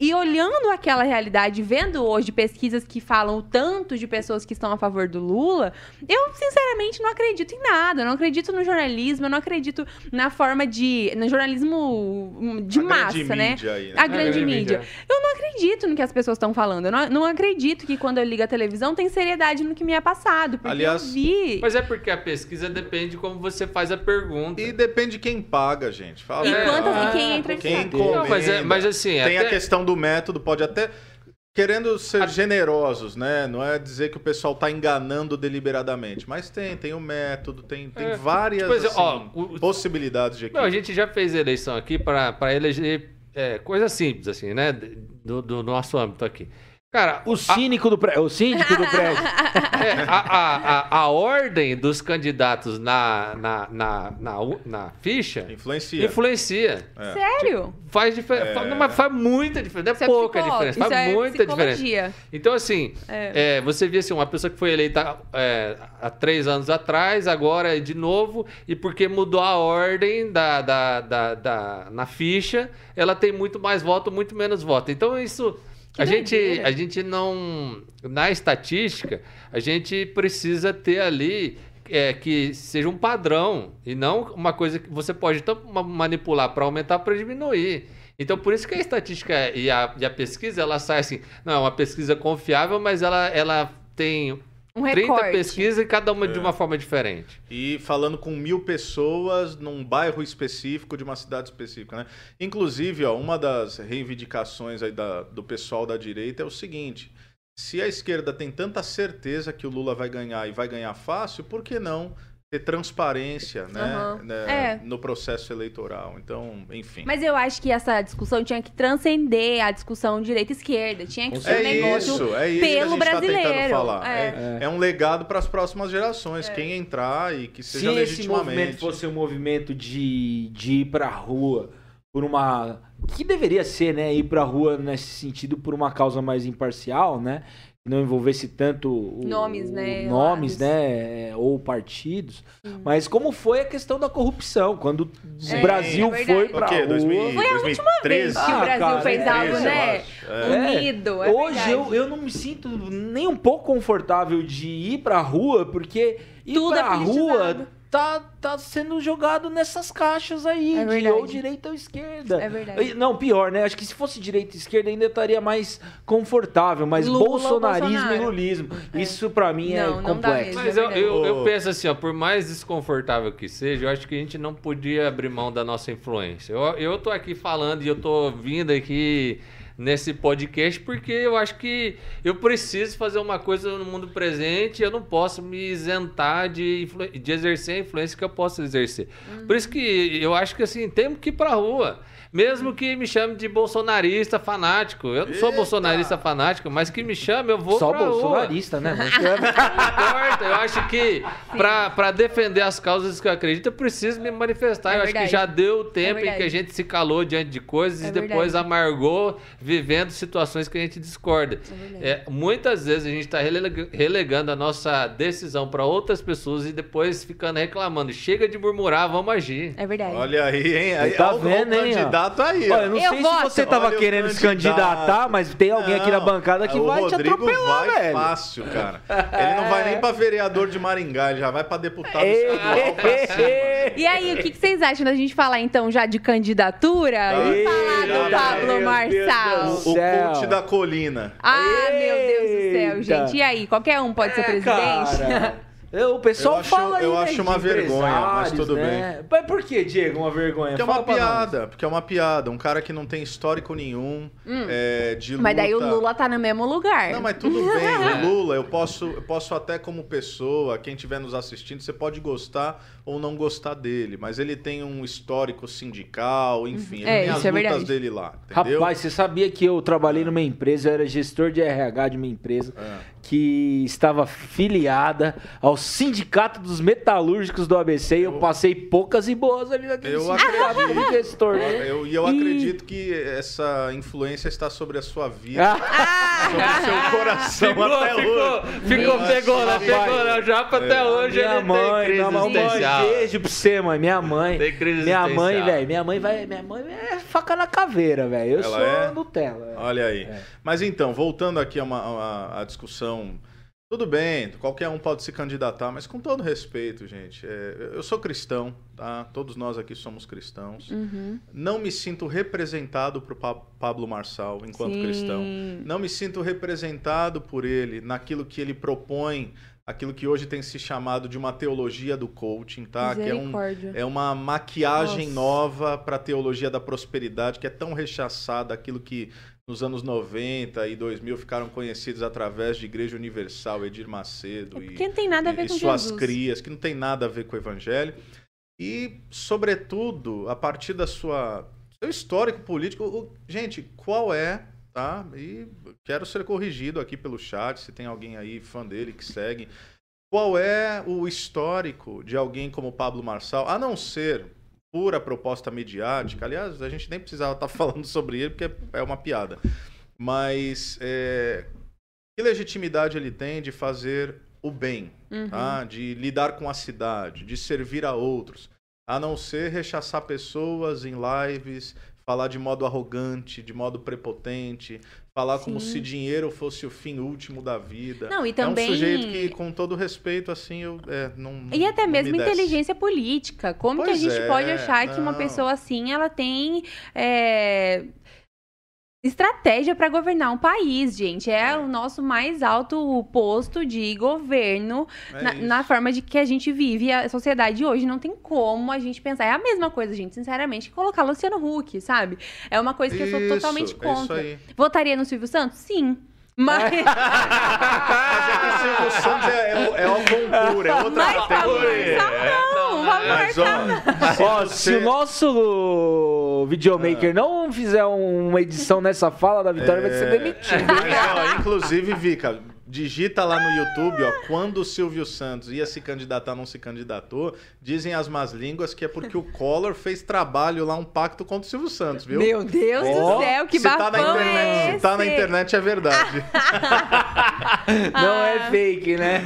E olhando aquela realidade, vendo hoje pesquisas que falam o tanto de pessoas que estão a favor do Lula, eu sinceramente não acredito em nada. Eu não acredito no jornalismo, eu não acredito na forma de. no jornalismo hum, de A massa, grande né? mídia aí, né? A grande grande mídia. mídia. Eu não acredito no que as pessoas estão falando. Eu não, não acredito que quando eu ligo a televisão tem seriedade no que me é passado. Porque Aliás, eu vi. Mas é porque a pesquisa depende de como você faz a pergunta. E depende de quem paga, gente. Fala E a verdade. quantas- e Ah, quem entra em Quem saco. encomenda. Não, mas, é- mas assim, Tem até- a questão do método, pode até. Querendo ser generosos, né? Não é dizer que o pessoal tá enganando deliberadamente. Mas tem, tem o método, tem, tem É, várias é, assim, ó, o- possibilidades de Meu, a equipe. gente já fez eleição aqui para eleger é, coisa simples, assim, né? Do, do nosso âmbito aqui. Cara, O cínico do prédio. O síndico do prédio. é, a, a, a, a ordem dos candidatos na, na, na, na, na ficha Influencia. influencia. É. Sério? Faz diferença. É. Mas faz muita diferença. Não é Isso é pouca psicó- diferença. isso Faz é muita diferença. Então, assim, É. é, você via assim, uma pessoa que foi eleita é, há três anos atrás, agora é de novo, e porque mudou a ordem da, da, da, da- na ficha, ela tem muito mais voto, muito menos voto. Então, isso. Que A gente, a gente não. Na estatística, a gente precisa ter ali é, que seja um padrão e não uma coisa que você pode tanto ma- manipular para aumentar para diminuir. Então, por isso que a estatística e a, e a pesquisa, ela sai assim, não, é uma pesquisa confiável, mas ela, ela tem Um 30 recorte. pesquisas e cada uma de É. uma forma diferente. E falando com mil pessoas num bairro específico de uma cidade específica, né? Inclusive, ó, uma das reivindicações aí da- do pessoal da direita é o seguinte: se a esquerda tem tanta certeza que o Lula vai ganhar e vai ganhar fácil, por que não ter transparência né, Aham. né, É. no processo eleitoral. Então, enfim. Mas eu acho que essa discussão tinha que transcender a discussão direita-esquerda. Tinha que ser um É negócio isso, é isso pelo que a gente tá tentando brasileiro. falar. É. É, é um legado para as próximas gerações. Quem entrar e que Se seja esse movimento legitimamente. fosse um movimento de, de ir pra rua por uma. Que deveria ser, né? Ir pra rua nesse sentido por uma causa mais imparcial, né? Que não envolvesse tanto o- Nomes, né, o- nomes, lados. né? Ou partidos. Sim. Mas como foi a questão da corrupção? Quando Sim, o Brasil é foi quê? rua. 2000, Foi a última 2013? vez que o Ah, Brasil cara, fez é algo, 13, né? É. Unido. É Hoje eu, eu não me sinto nem um pouco confortável de ir pra rua, porque ir é pra politizado. rua tá, tá sendo jogado nessas caixas aí, É de ou direita ou esquerda. É verdade. E- Não, pior, né? Acho que se fosse direita e esquerda ainda estaria mais confortável, mas Lula bolsonarismo e Bolsonaro. lulismo. É. Isso pra mim é Não, não dá complexo. mesmo. Mas eu, eu, eu Ô. penso assim, ó, por mais desconfortável que seja, eu acho que a gente não podia abrir mão da nossa influência. Eu, eu tô aqui falando e eu tô vindo aqui nesse podcast porque eu acho que eu preciso fazer uma coisa no mundo presente eu não posso me isentar de, de exercer a influência que eu posso exercer. Por isso que eu acho que assim, temos que ir pra rua. Mesmo que me chame de bolsonarista fanático. Eu não sou Eita! bolsonarista fanático, mas que me chame, eu vou Só pra rua. bolsonarista, né? *laughs* Não importa. Eu acho que pra, pra defender as causas que eu acredito, eu preciso me manifestar. É eu acho que já deu tempo em verdade. que a gente se calou diante de coisas É e depois verdade. amargou vivendo situações que a gente discorda. verdade. É, muitas vezes a gente está relegando a nossa decisão para outras pessoas e depois ficando reclamando. Chega de murmurar, vamos agir. É verdade. Olha aí, hein? Aí, Tá o- vendo, o hein, ó? Candidato aí. Olha, eu não Eu sei voto. se você tava Olha o querendo se candidatar, mas tem alguém aqui na Não, bancada que o vai te Rodrigo atropelar, vai velho. fácil, cara. *laughs* Ele não vai nem pra vereador de Maringá, ele já vai pra deputado estadual pra. *laughs* E aí, o que, que vocês acham da gente falar então já de candidatura Ei, e falar já do Pablo meu Marçal? Deus do O cult da colina. Ah, meu Deus do céu, gente. E aí, qualquer um pode ser presidente? Cara, eu- o pessoal Eu acho- fala aí, eu né, acho uma vergonha, mas tudo né? Mas por que, Diego, uma vergonha? Porque é Fala uma pra nós. piada, porque é uma piada. Um cara que não tem histórico nenhum é, de luta. Hum. Mas daí o Lula tá no mesmo lugar. Não, mas tudo bem. O *laughs* Lula, eu posso, eu posso até como pessoa, quem estiver nos assistindo, você pode gostar ou não gostar dele. Mas ele tem um histórico sindical, enfim. Ele É, tem as é lutas verdade. dele lá, entendeu? Rapaz, você sabia que eu trabalhei numa empresa, eu era gestor de RH de uma empresa É. que estava filiada ao Sindicato dos Metalúrgicos do ABC e eu, Eu- passei poucas e boas ali naquele Eu sindicato acredito. como gestor. Eu- E eu, E- acredito que essa influência está sobre a sua vida, Ah, sobre o seu coração Ficou, até ficou, hoje. ficou, Nossa, pegou, né? Pegou, né? O Japa até É. hoje minha ele mãe, tem crise minha mãe, beijo pra você, mãe. Minha mãe. Tem crise minha mãe, velho. Minha mãe vai. Minha mãe é faca na caveira, velho. Eu Ela sou é? Nutella. Olha aí. É. Mas então, voltando aqui a, uma, a a discussão. Tudo bem, qualquer um pode se candidatar, mas com todo respeito, gente. é, eu sou cristão, tá? Todos nós aqui somos cristãos. Uhum. Não me sinto representado por Pa- Pablo Marçal enquanto Sim. cristão. Não me sinto representado por ele naquilo que ele propõe, aquilo que hoje tem se chamado de uma teologia do coaching, tá? Que é um, é uma maquiagem Nossa. nova para a teologia da prosperidade, que é tão rechaçada, aquilo que nos anos 90 e 2000 ficaram conhecidos através de Igreja Universal, Edir Macedo É e, não tem nada a ver e com suas Jesus. crias, que não tem nada a ver com o evangelho. E, sobretudo, a partir da sua seu histórico político, o- gente, qual é, tá? E quero ser corrigido aqui pelo chat, se tem alguém aí fã dele que segue. Qual é o histórico de alguém como Pablo Marçal, a não ser pura proposta midiática? Aliás, a gente nem precisava estar *laughs* falando sobre ele, porque é uma piada. Mas é, que legitimidade ele tem de fazer o bem, Uhum. tá? de lidar com a cidade, de servir a outros, a não ser rechaçar pessoas em lives, falar de modo arrogante, de modo prepotente, falar como Sim. se dinheiro fosse o fim último da vida. Não, e É também. um sujeito que, com todo respeito, assim, eu é, não. E até não mesmo me inteligência política. Como Pois que a gente é, pode achar que uma não. pessoa assim ela tem é, estratégia para governar um país, gente? É o nosso mais alto posto de governo É na, isso. na forma de que a gente vive a sociedade hoje. Não tem como a gente pensar. É a mesma coisa, gente, sinceramente, que colocar Luciano Huck, sabe? É uma coisa que eu sou Isso, totalmente é isso contra. aí. Votaria no Silvio Santos? Sim. Mas, *laughs* Mas é que o Silvio Santos é, é, é o concurso, é outra mas categoria. Não, Mas, ó, Ó, se o nosso videomaker não fizer uma edição nessa fala da Vitória, vai ser demitido. Mas, ó, inclusive, Vika, digita lá no YouTube, ó, quando o Silvio Santos ia se candidatar, não se candidatou, dizem as más línguas que é porque o Collor fez trabalho lá, um pacto contra o Silvio Santos, viu? Meu Deus Ó, do céu, que se tá na internet, é se tá na esse? internet é verdade. *laughs* Não é fake, né?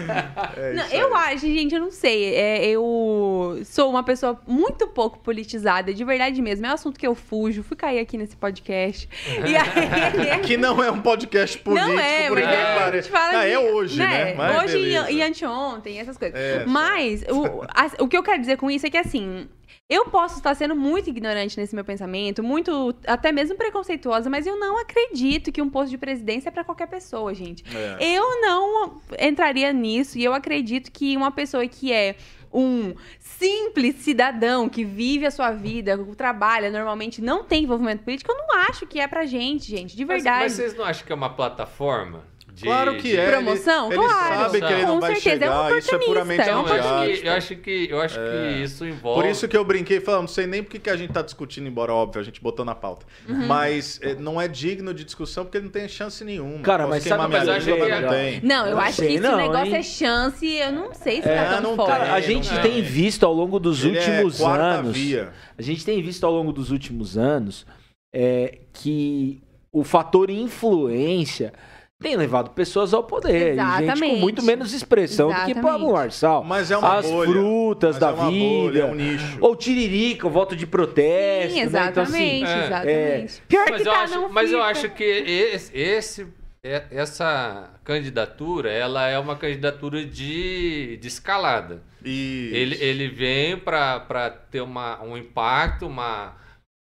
É Não, eu acho, gente, eu não sei. é, eu sou uma pessoa muito pouco politizada, de verdade mesmo. É um assunto que eu fujo. Fui cair aqui nesse podcast. *laughs* E aí. Que não é um podcast político, não é, por mas é, que a gente fala Ah, de- é hoje, né? Mas hoje beleza. e, anteontem, essas coisas. É, mas o, a- o que eu quero dizer com isso é que, assim, eu posso estar sendo muito ignorante nesse meu pensamento, muito, até mesmo preconceituosa, mas eu não acredito que um posto de presidência é pra qualquer pessoa, gente. É. Eu não entraria nisso e eu acredito que uma pessoa que é um simples cidadão que vive a sua vida, trabalha normalmente, não tem envolvimento político, eu não acho que é pra gente, gente, de Mas- verdade. Mas, vocês não acham que é uma plataforma? De- Claro que de- é. Promoção? Ele, ele Claro. sabe que ele não Com vai certeza, é um chegar. isso é puramente é um Não, eu acho que, eu acho acho que isso envolve. Por isso que eu brinquei e falei, não sei nem porque que a gente tá discutindo, embora óbvio, a gente botou na pauta. Uhum. Mas é, não é digno de discussão porque ele não tem chance nenhuma. Cara, Posso mas sabe minha mas língua, que não é- tem. Não, eu Não acho sei que se não, o negócio hein? é chance, eu não sei se É, tá tão forte. tá. A É, gente não tem é. visto ao longo dos Ele últimos é anos. A gente tem visto ao longo dos últimos anos é, que o fator influência tem levado pessoas ao poder. E gente com Exatamente. muito menos expressão do que Exatamente. Pablo Marçal. Mas é uma As bolha. frutas Mas da é uma vida. bolha, é um nicho. Ou tiririca, o voto de protesto. Sim, né? Então, exatamente, assim, é, exatamente. Pior mas que eu, tá, acho, não mas eu fica. acho que esse, esse- é- essa candidatura, ela é uma candidatura de, de escalada. Ele, ele vem para ter uma, um impacto, uma,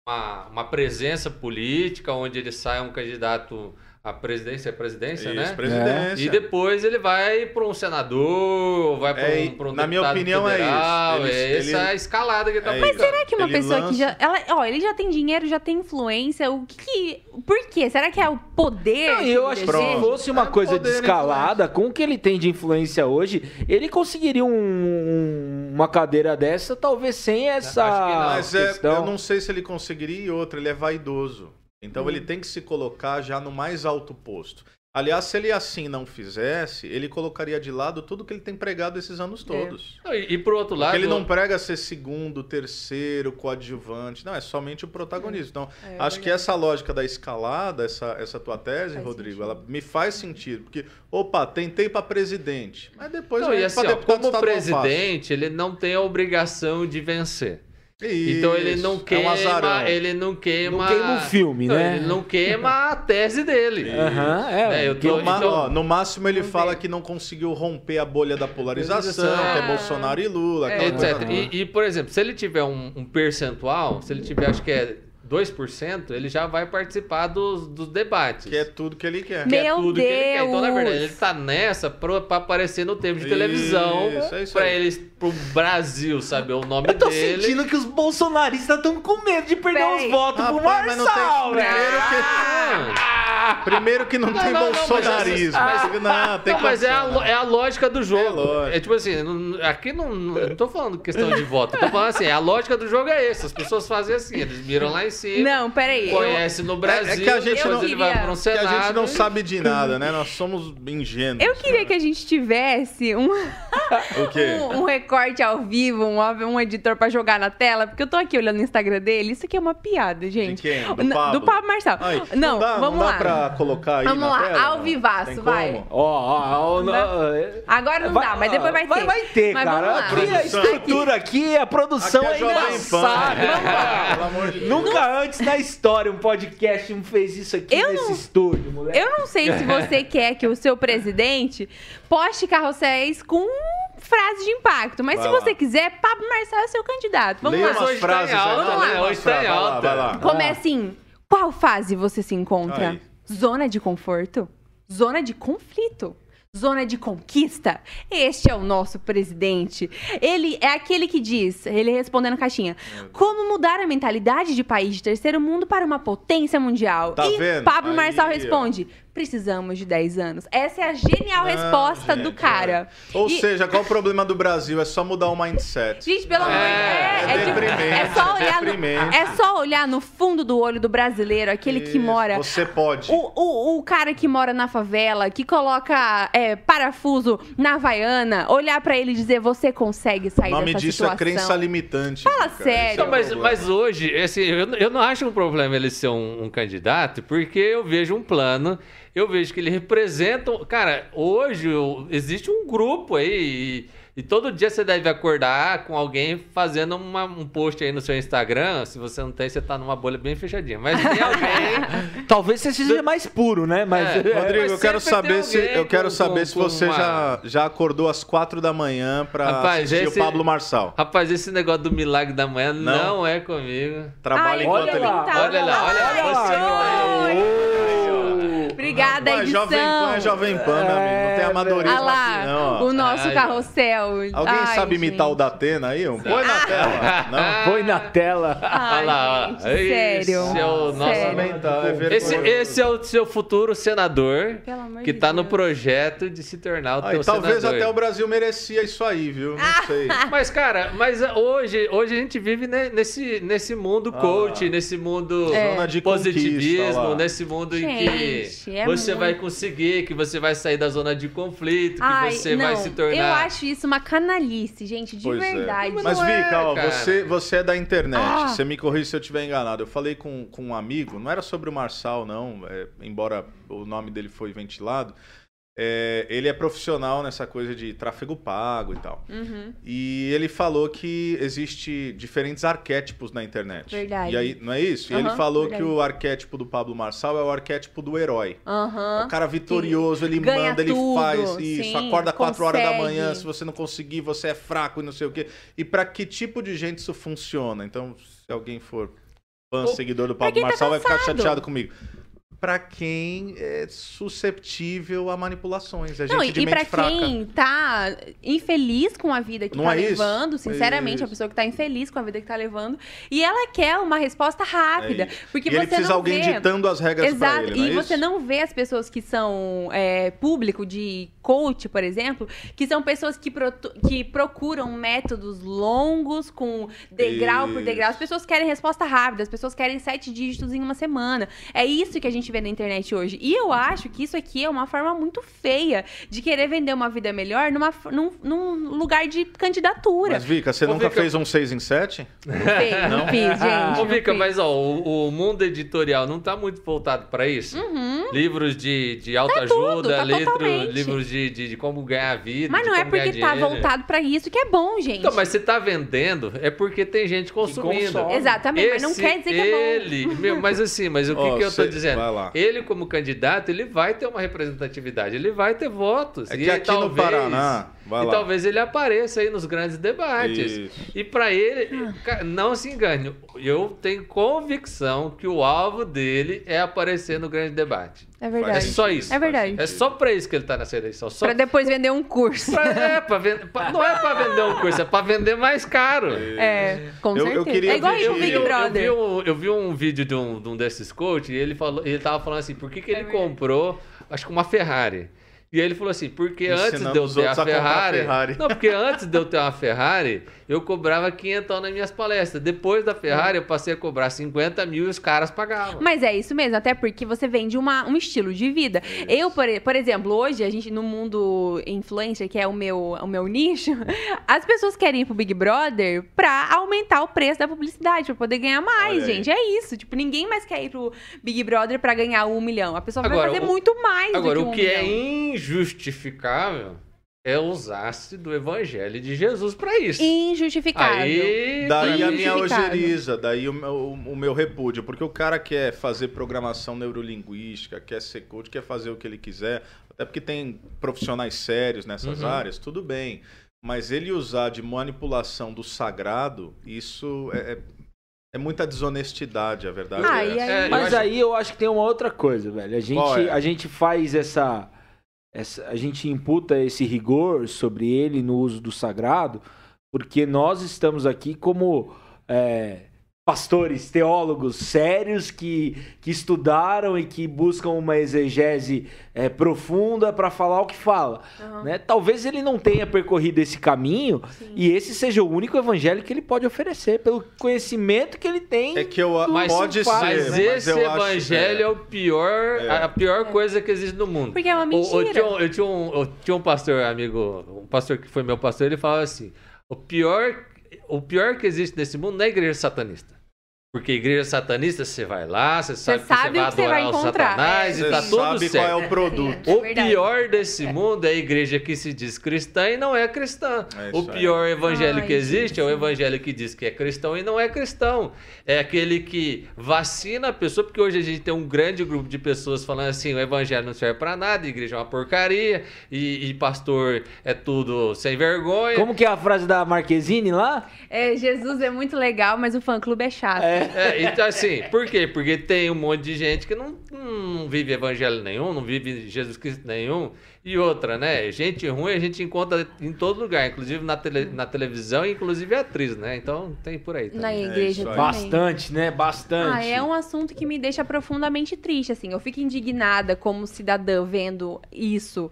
uma, uma presença política, onde ele sai um candidato à presidência, é presidência, né? presidência. E depois ele vai para um senador, vai para É, um, pra um na minha opinião, é isso. federal. Ele- É ele- essa a escalada que ele tá É isso. Será que uma Ele pessoa lança- que já. Ela, ó, ele já tem dinheiro, já tem influência. O que. que por quê? Será que é o poder? Não, e eu ele acho que se fosse uma É coisa poder, descalada, com o que ele tem de influência hoje, ele conseguiria um- um- uma cadeira dessa, talvez sem essa Acho que não. Mas é, questão. eu não sei se ele conseguiria e outra, ele é vaidoso. Então ele tem que se colocar já no mais alto posto. Aliás, se ele assim não fizesse, ele colocaria de lado tudo que ele tem pregado esses anos todos. Não, E, e por outro lado, Porque ele não prega ser segundo, terceiro, coadjuvante. Não, é somente o protagonismo. Então, É, acho que essa lógica da escalada, essa, essa tua tese, Faz Rodrigo, sentido. ela me faz sentido. Porque, opa, tentei para presidente. Mas depois Não, eu e assim, pra ó, como presidente, ele não tem a obrigação de vencer. Então ele Isso, não é um queima, ele não queima, Não queima o filme, Não, né? Ele não queima a tese dele. Aham, é. É, eu tô- No, ma- então- ó, no máximo ele fala ver. que não conseguiu romper a bolha da polarização, Polarização. que é. Bolsonaro e Lula, coisa etc. E, e, por exemplo, se ele tiver um, um percentual, se ele tiver, acho que é 2%, ele já vai participar dos, dos debates. Que é tudo que ele quer. Que é Meu tudo que ele quer. Então, na verdade, Deus! ele tá nessa pro, pra aparecer no tempo de televisão. Isso, é isso pra eles, pro Brasil saber o nome Eu tô dele. sentindo que os bolsonaristas estão com medo de perder Peraí. os votos pro Rapaz, mas não tem- Marçal, velho. primeiro que- Ah! Primeiro que não, tem não, não, bolsonarismo. mas- não, tem não, mas é a, é a lógica do jogo. É. É, tipo assim, não- aqui não, não não tô falando questão de voto. Tô falando assim, a lógica do jogo é essa. As pessoas fazem assim, eles miram lá em cima, Não, peraí. conhecem no Brasil, É- é que a gente não- vai um Que a gente não sabe de nada, né? Nós somos ingênuos. Eu queria que a gente tivesse um, *laughs* O quê? um, um recorte ao vivo, um, um editor pra jogar na tela, porque eu tô aqui olhando o Instagram dele. Isso aqui é uma piada, gente. De quem? Do Pablo? Do Pablo Marçal. Aí, não, dá, vamos não lá. dá pra colocar aí Vamos na lá, tela? ao Não? vivaço, vai. Ó, ó, ó, Agora não dá, mas depois vai ter. Vai ter, Mas cara. lá. Aqui a estrutura aqui, a produção Aqui é Jovem Pan. sabe. Pelo amor de Deus. Nunca antes na história um podcast não fez isso aqui Eu nesse não- estúdio, moleque. Eu não sei se você *laughs* quer que o seu presidente poste carrosséis com frase de impacto, mas Vai se lá. você quiser, Pablo Marçal é seu candidato. Vamos Leia lá. Hoje tá frases aí. alta, leia umas Hoje tá em frases. Vai lá, alta. vai lá. Começa assim. Qual fase você se encontra? Aí. Zona de conforto? Zona de conflito? Zona de conquista? Este é o nosso presidente. Ele é aquele que diz, ele respondendo a caixinha, como mudar a mentalidade de país de terceiro mundo para uma potência mundial? Tá e vendo? Pablo Aí, Marçal ó. Precisamos de 10 anos. Essa é a genial Não, resposta do gente, cara. é. Ou E- seja, qual o problema do Brasil? É só mudar o mindset. Gente, pelo amor de Deus. É, É, é tipo, deprimente, é só é olhar no, é só olhar no fundo do olho do brasileiro, aquele que Isso, mora. Você pode. O, o, o cara que mora na favela, que coloca é, parafuso na Havaiana, olhar pra ele e dizer: você consegue O sair nome dessa disso situação. é crença limitante. Fala cara. sério. É o Então, mas, mas hoje, assim, eu, eu não acho um problema ele ser um, um candidato, porque eu vejo um plano, eu vejo que ele representa. um- Cara, hoje eu- existe um grupo aí. E, e todo dia você deve acordar com alguém fazendo uma- um post aí no seu Instagram. Se você não tem, você tá numa bolha bem fechadinha. Mas tem alguém. Talvez você seja mais puro, né? Mas. É, Rodrigo, Mas eu quero saber se eu quero com- saber com- se você uma- já, já acordou às quatro da manhã pra Rapaz, assistir esse- o Pablo Marçal. Rapaz, esse negócio do milagre da manhã Não? não, é comigo. Trabalha Ai, enquanto olha ele. lá, Tá, olha lá, olha lá, ai, você que tá aí. Mas edição. Jovem Pan é Jovem Pan, meu amigo. Não tem É, amadorismo Ah lá, aqui, não. ó. o nosso Ai, carrossel. Alguém Ai, sabe imitar gente. o Datena aí? Um? Põe na tela. *laughs* Não? Põe na tela. Ai, Olha lá, ó. gente, sério. Esse é o nosso Sério. É. Esse, esse é o seu futuro senador que tá no projeto de se tornar o Ah, teu talvez senador. até o Brasil merecia isso aí, viu? Ah. Não *laughs* sei. Mas, cara, mas ah, hoje, hoje a gente vive ne- nesse, nesse mundo Ah coach, nesse mundo É. Positivismo, nesse mundo em que é você muito- vai conseguir, que você vai sair da zona de conflito, que Ai, você não, vai se tornar. Eu acho isso uma canalice, gente, de Pois é. verdade. Mas Mas, não é, Vika, ó, cara. você, você é da internet. Ah. Você me corrija se eu estiver enganado. Eu falei com, com um amigo, não era sobre o Marçal, não, é, embora o nome dele foi ventilado. É, ele é profissional nessa coisa de tráfego pago e tal. Uhum. E ele falou que existe diferentes arquétipos na internet. Verdade. E aí, não é isso? E ele falou verdade. que o arquétipo do Pablo Marçal é o arquétipo do herói. Aham. O cara vitorioso, ele Ganha manda, ele tudo, faz isso, sim, acorda 4 horas da manhã, se você não conseguir, você é fraco e não sei o quê. E pra que tipo de gente isso funciona? Então, se alguém for fã, Ou- seguidor do Pablo tá Marçal, vai ficar chateado comigo. Pra quem é susceptível a manipulações, é gente Não, e, de e fraca. quem tá infeliz com a vida que Não tá é isso? levando, sinceramente, Isso. a pessoa que tá infeliz com a vida que tá levando, e ela quer uma resposta rápida. É isso. porque e você ele precisa não alguém vê... ditando as regras pra Exato, ele, não e é você isso? não vê as pessoas que são é, público de coach, por exemplo, que são pessoas que, protu- que procuram métodos longos, com degrau por Isso. degrau. As pessoas querem resposta rápida, as pessoas querem sete dígitos em uma semana. É isso que a gente vê na internet hoje. E eu acho que isso aqui é uma forma muito feia de querer vender uma vida melhor numa, num, num lugar de candidatura. Mas, Vika, você Ô, nunca Vika- fez um 6 em 7? Não fiz, *laughs* não fiz, gente. Ô, não Vika, fiz. mas ó, o, o mundo editorial não tá muito voltado pra isso? Livros de, de autoajuda, Uhum. tudo, tá livro- totalmente. livros de, de, de como ganhar vida. Mas de não é porque tá dinheiro. voltado pra isso que é bom, gente. Então, mas você tá vendendo, é porque tem gente consumindo. Exatamente, mas não Esse- quer dizer que é bom. ele, meu, mas assim, mas o que, Ó, que eu tô cê- dizendo? Ele, como candidato, ele vai ter uma representatividade, ele vai ter votos. É e que aqui no talvez, Paraná, vai e lá. talvez ele apareça aí nos grandes debates. Isso. E pra ele, não se engane, eu tenho convicção que o alvo dele é aparecer no grande debate. É É verdade. só isso. É verdade. É só pra isso que ele tá nessa eleição. Só Pra depois vender um curso. pra- é, pra vender, *laughs* pra- não é pra vender um curso, é pra vender mais caro. É, com Eu- eu certeza. queria é igual Eu vi, Big um- Brother. Eu vi, um, eu vi um vídeo de um, de um desses coaches e ele, falou, ele tava falando assim, por que, que ele É comprou, acho que uma Ferrari? E aí ele falou assim, porque antes Ensinando de eu ter a outros a Ferrari, Ferrari. Não, porque *laughs* antes de eu ter uma Ferrari, eu cobrava 500 nas minhas palestras. Depois da Ferrari, eu passei a cobrar 50 mil e os caras pagavam. Mas é isso mesmo, até porque você vende uma, um estilo de vida. Eu, por, por exemplo, hoje, a gente, no mundo influencer, que é o meu, o meu nicho, *laughs* as pessoas querem ir pro Big Brother pra aumentar o preço da publicidade, pra poder ganhar mais, gente. É isso. Tipo, ninguém mais quer ir pro Big Brother pra ganhar um milhão. A pessoa Agora, vai fazer o- muito mais Agora, do que um o que é milhão. Injustificável é usar-se do evangelho de Jesus pra isso. Injustificável. Aí, Daí a minha ojeriza, daí o meu, o meu repúdio, porque o cara quer fazer programação neurolinguística, quer ser coach, quer fazer o que ele quiser, até porque tem profissionais sérios nessas Uhum. áreas, tudo bem. Mas ele usar de manipulação do sagrado, isso é, é, é muita desonestidade, a verdade. Ah, é aí- É, eu Mas acho- aí eu acho que tem uma outra coisa, velho. A gente, é? a gente faz essa. Essa- a gente imputa esse rigor sobre ele no uso do sagrado, porque nós estamos aqui como é, pastores, teólogos sérios que, que estudaram e que buscam uma exegese é, profunda para falar o que fala. Aham. né? Talvez ele não tenha percorrido esse caminho Sim. e esse seja o único evangelho que ele pode oferecer, pelo conhecimento que ele tem. É que eu Mas, pode faz, ser, mas mas esse eu acho- evangelho é, o pior, É. a pior coisa que existe no mundo. Porque é uma O- o- mentira. tinha um- eu, tinha um, eu tinha um pastor amigo, um pastor que foi meu pastor, ele falava assim: o pior, o pior que existe nesse mundo não é a igreja satanista. Porque igreja satanista, você vai lá, você sabe, sabe que você vai adorar o satanás É, e tá Você tudo sabe certo. qual é o produto. É O pior desse mundo é a igreja que se diz cristã e não é cristã. É o pior evangelho Ai, que existe é o evangelho que diz que é cristão e não é cristão. É aquele que vacina a pessoa, porque hoje a gente tem um grande grupo de pessoas falando assim: o evangelho não serve pra nada, a igreja é uma porcaria e, e pastor é tudo sem vergonha. Como que é a frase da Marquezine lá? É, Jesus é muito legal, mas o fã-clube é chato. É, então assim, por quê? Porque tem um monte de gente que não, não vive evangelho nenhum, não vive Jesus Cristo nenhum. E outra, né? Gente ruim a gente encontra em todo lugar, inclusive na, tele- na televisão, inclusive atriz, né? Então tem por aí. Na Também. igreja isso aí. também. Bastante, né? Bastante. Ah, é um assunto que me deixa profundamente triste, assim. Eu fico indignada como cidadã vendo isso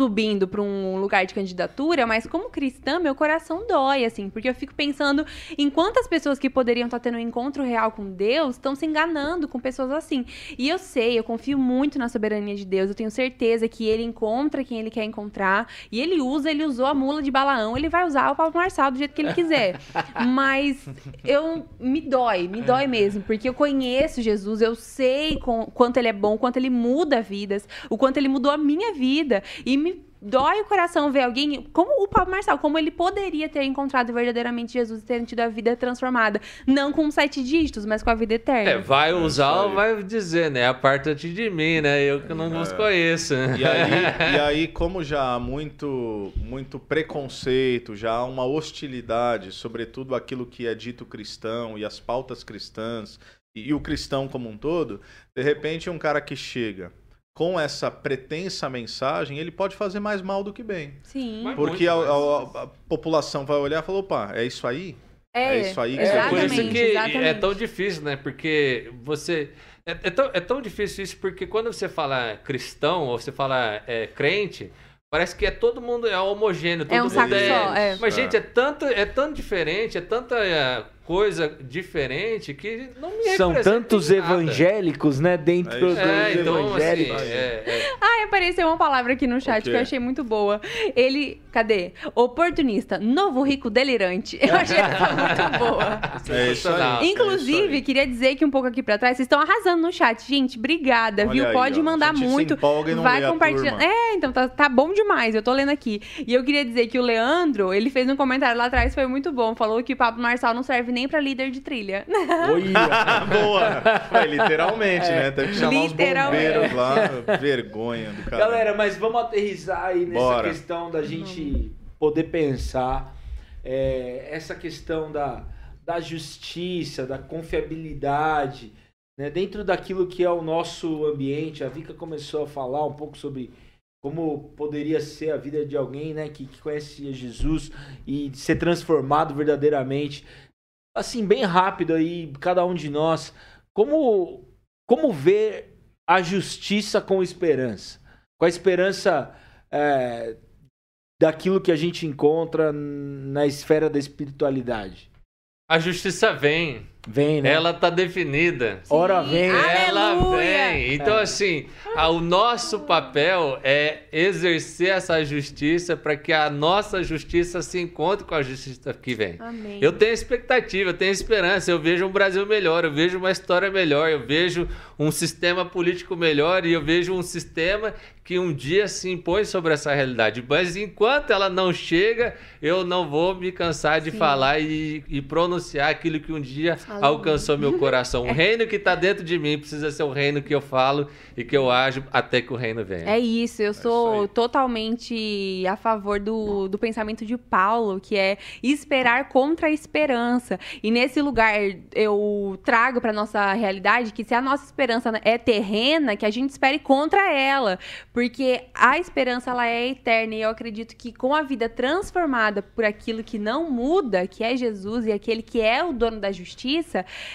subindo para um lugar de candidatura, mas como cristã, meu coração dói, assim, porque eu fico pensando em quantas pessoas que poderiam estar tendo um encontro real com Deus estão se enganando com pessoas assim. E eu sei, eu confio muito na soberania de Deus, eu tenho certeza que ele encontra quem ele quer encontrar, e ele usa, ele usou a mula de Balaão, ele vai usar o Pablo Marçal do jeito que ele quiser. *laughs* Mas eu me dói, me dói mesmo, porque eu conheço Jesus, eu sei com, quanto ele é bom, quanto ele muda vidas, o quanto ele mudou a minha vida e me dói o coração ver alguém como o Pablo Marçal, como ele poderia ter encontrado verdadeiramente Jesus e ter tido a vida transformada, não com sete dígitos, mas com a vida eterna. É, vai usar isso ou vai dizer, né? Aparta-te de mim, né? Eu que não vos conheço. E aí, *laughs* e aí, como já há muito, muito preconceito, já há uma hostilidade, sobretudo aquilo que é dito cristão e as pautas cristãs e, e o cristão como um todo, de repente um cara que chega com essa pretensa mensagem, ele pode fazer mais mal do que bem. Sim. Mas- Porque a, a- a população vai olhar e falar, opa, é isso aí? É, É isso aí que É, por isso que exatamente. é tão difícil, né? Porque você. É, é tão, é tão difícil isso porque quando você fala cristão ou você fala é, crente, parece que é todo mundo é homogêneo. Todo É um mundo saco é... só, é. Mas, É. gente, é tanto, é tão diferente, é tanta é, coisa diferente que não me São tantos evangélicos, né? Dentro É dos. É, então, assim, evangélicos. é, é, Ai, apareceu uma palavra aqui no chat que eu achei muito boa. Ele, cadê? Oportunista, novo rico delirante. Eu achei essa *laughs* muito boa. É isso aí. É Inclusive, isso aí. queria dizer que um pouco aqui pra trás, vocês estão arrasando no chat. Gente, obrigada, Olha viu? aí, Pode ó. mandar muito. e vai compartilhando. É, então tá, tá bom demais. Eu tô lendo aqui. E eu queria dizer que o Leandro, ele fez um comentário lá atrás, foi muito bom. Falou que o Pablo Marçal não serve nem pra líder de trilha. Olha. *laughs* boa! É, literalmente, né? Teve que chamar os Literalmente. bombeiros lá. Vergonha do cara. Galera, mas vamos aterrizar aí nessa Bora. questão da gente poder pensar é, essa questão da, da justiça, da confiabilidade, né? dentro daquilo que é o nosso ambiente. A Vika começou a falar um pouco sobre como poderia ser a vida de alguém né, que, que conhece Jesus e ser transformado verdadeiramente. Assim, bem rápido aí, cada um de nós, como, como ver a justiça com esperança? Com a esperança é, daquilo que a gente encontra na esfera da espiritualidade. A justiça vem. Vem, né? Ela tá definida. Ora Sim. vem. Ela Aleluia! vem. Então, É. assim, a- o nosso papel é exercer essa justiça para que a nossa justiça se encontre com a justiça que vem. Amém. Eu tenho expectativa, eu tenho esperança, eu vejo um Brasil melhor, eu vejo uma história melhor, eu vejo um sistema político melhor e eu vejo um sistema que um dia se impõe sobre essa realidade. Mas enquanto ela não chega, eu não vou me cansar de Sim. falar e, e pronunciar aquilo que um dia Aleluia. alcançou meu coração. O *laughs* reino que está dentro de mim precisa ser o reino que eu falo e que eu ajo até que o reino venha. É isso, eu isso sou aí. totalmente a favor do, do pensamento de Paulo, que é esperar contra a esperança. E nesse lugar eu trago para nossa realidade que se a nossa esperança é terrena, que a gente espere contra ela, porque a esperança ela é eterna e eu acredito que com a vida transformada por aquilo que não muda, que é Jesus e aquele que é o dono da justiça,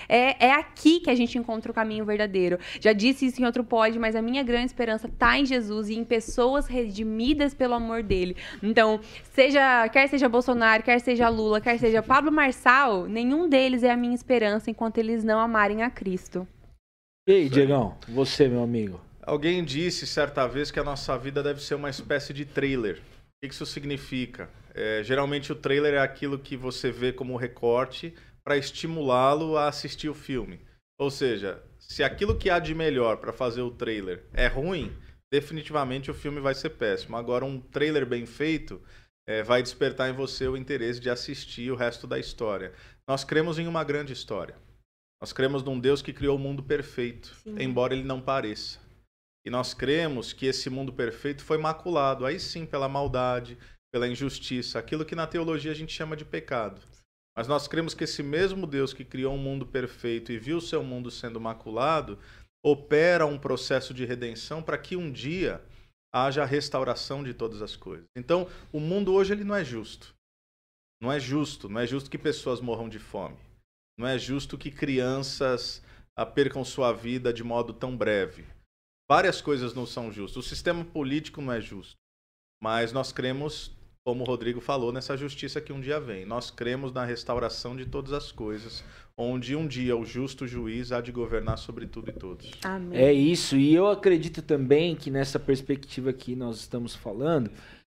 é, é aqui que a gente encontra o caminho verdadeiro. Já disse isso em outro pod, mas a minha grande esperança está em Jesus e em pessoas redimidas pelo amor dele. Então, seja quer seja Bolsonaro, quer seja Lula, quer seja Pablo Marçal, nenhum deles é a minha esperança enquanto eles não amarem a Cristo. E aí, Diegão, você, meu amigo? Alguém disse certa vez que a nossa vida deve ser uma espécie de trailer. O que isso significa? É, geralmente o trailer é aquilo que você vê como recorte para estimulá-lo a assistir o filme. Ou seja, se aquilo que há de melhor para fazer o trailer é ruim, definitivamente o filme vai ser péssimo. Agora, um trailer bem feito é, vai despertar em você o interesse de assistir o resto da história. Nós cremos em uma grande história. Nós cremos num Deus que criou o mundo perfeito, Sim. embora ele não pareça. E nós cremos que esse mundo perfeito foi maculado, aí sim, pela maldade, pela injustiça, aquilo que na teologia a gente chama de pecado. Mas nós cremos que esse mesmo Deus que criou um mundo perfeito e viu o seu mundo sendo maculado, opera um processo de redenção para que um dia haja a restauração de todas as coisas. Então, o mundo hoje ele não é justo. Não é justo, não é justo que pessoas morram de fome. Não é justo que crianças ah, percam sua vida de modo tão breve. Várias coisas não são justas. O sistema político não é justo. Mas nós cremos, como o Rodrigo falou, nessa justiça que um dia vem. Nós cremos na restauração de todas as coisas, onde um dia o justo juiz há de governar sobre tudo e todos. Amém. É isso, e eu acredito também que nessa perspectiva que nós estamos falando,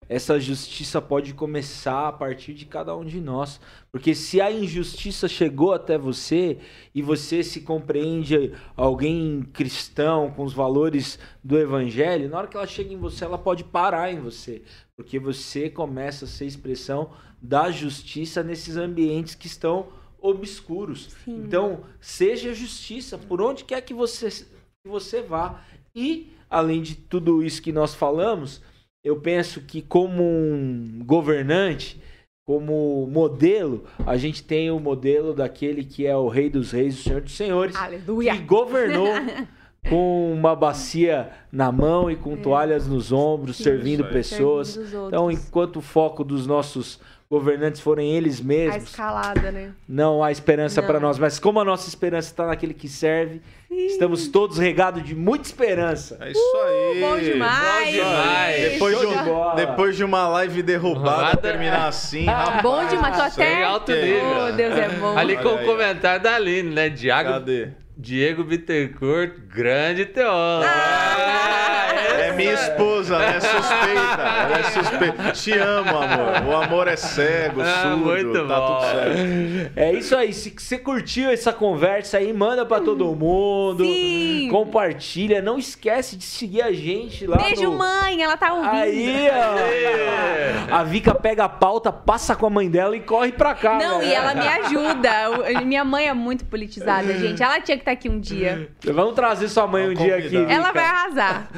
essa justiça pode começar a partir de cada um de nós. Porque se a injustiça chegou até você e você se compreende alguém cristão com os valores do evangelho, na hora que ela chega em você, ela pode parar em você. Porque você começa a ser expressão da justiça nesses ambientes que estão obscuros. Sim. Então, seja justiça por onde quer que você, que você vá. E, além de tudo isso que nós falamos, eu penso que como um governante, como modelo, a gente tem o modelo daquele que é o rei dos reis, o senhor dos senhores, Aleluia. que governou *laughs* com uma bacia na mão e com toalhas nos ombros, Sim. servindo pessoas. Servindo Então, enquanto o foco dos nossos governantes forem eles a mesmos, escalada, né? não há esperança para nós. Mas como a nossa esperança está naquele que serve, estamos todos regados de muita esperança. É isso aí. bom demais. Bom demais. Depois de, um- depois de uma live derrubada, Derrubada. terminar assim, Ah, rapaz. Bom demais, tô até. alto nível. Oh, Deus é bom. Ali com Olha o aí, comentário da Aline, né? Diago, Cadê? Diego Bittencourt, grande teólogo. Ah, É minha esposa, ela é *laughs* suspeita. Ela é suspeita. Te amo, amor. O amor é cego, Ah, surdo, muito tá bom. tudo certo. É isso aí. Se você curtiu essa conversa aí, manda pra todo mundo. Sim. Compartilha. Não esquece de seguir a gente lá Beijo, no... mãe, ela tá ouvindo. Aí, ó. A Vika pega a pauta, passa com a mãe dela e corre pra cá. Não, né? e ela me ajuda. Minha mãe é muito politizada, gente. Ela tinha que estar aqui um dia. Vamos trazer sua mãe um Vamos dia aqui. Ela Vika. vai arrasar.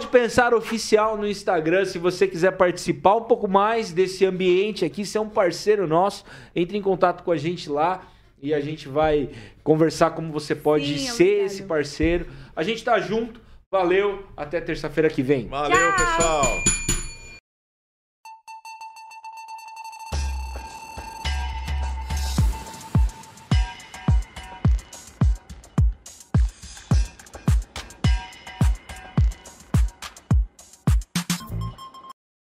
Pode pensar oficial no Instagram se você quiser participar um pouco mais desse ambiente aqui, ser um parceiro nosso, entre em contato com a gente lá e a gente vai conversar como você pode Sim, ser obrigado. esse parceiro. A gente tá junto. Valeu, até terça-feira que vem. Valeu, Tchau. pessoal.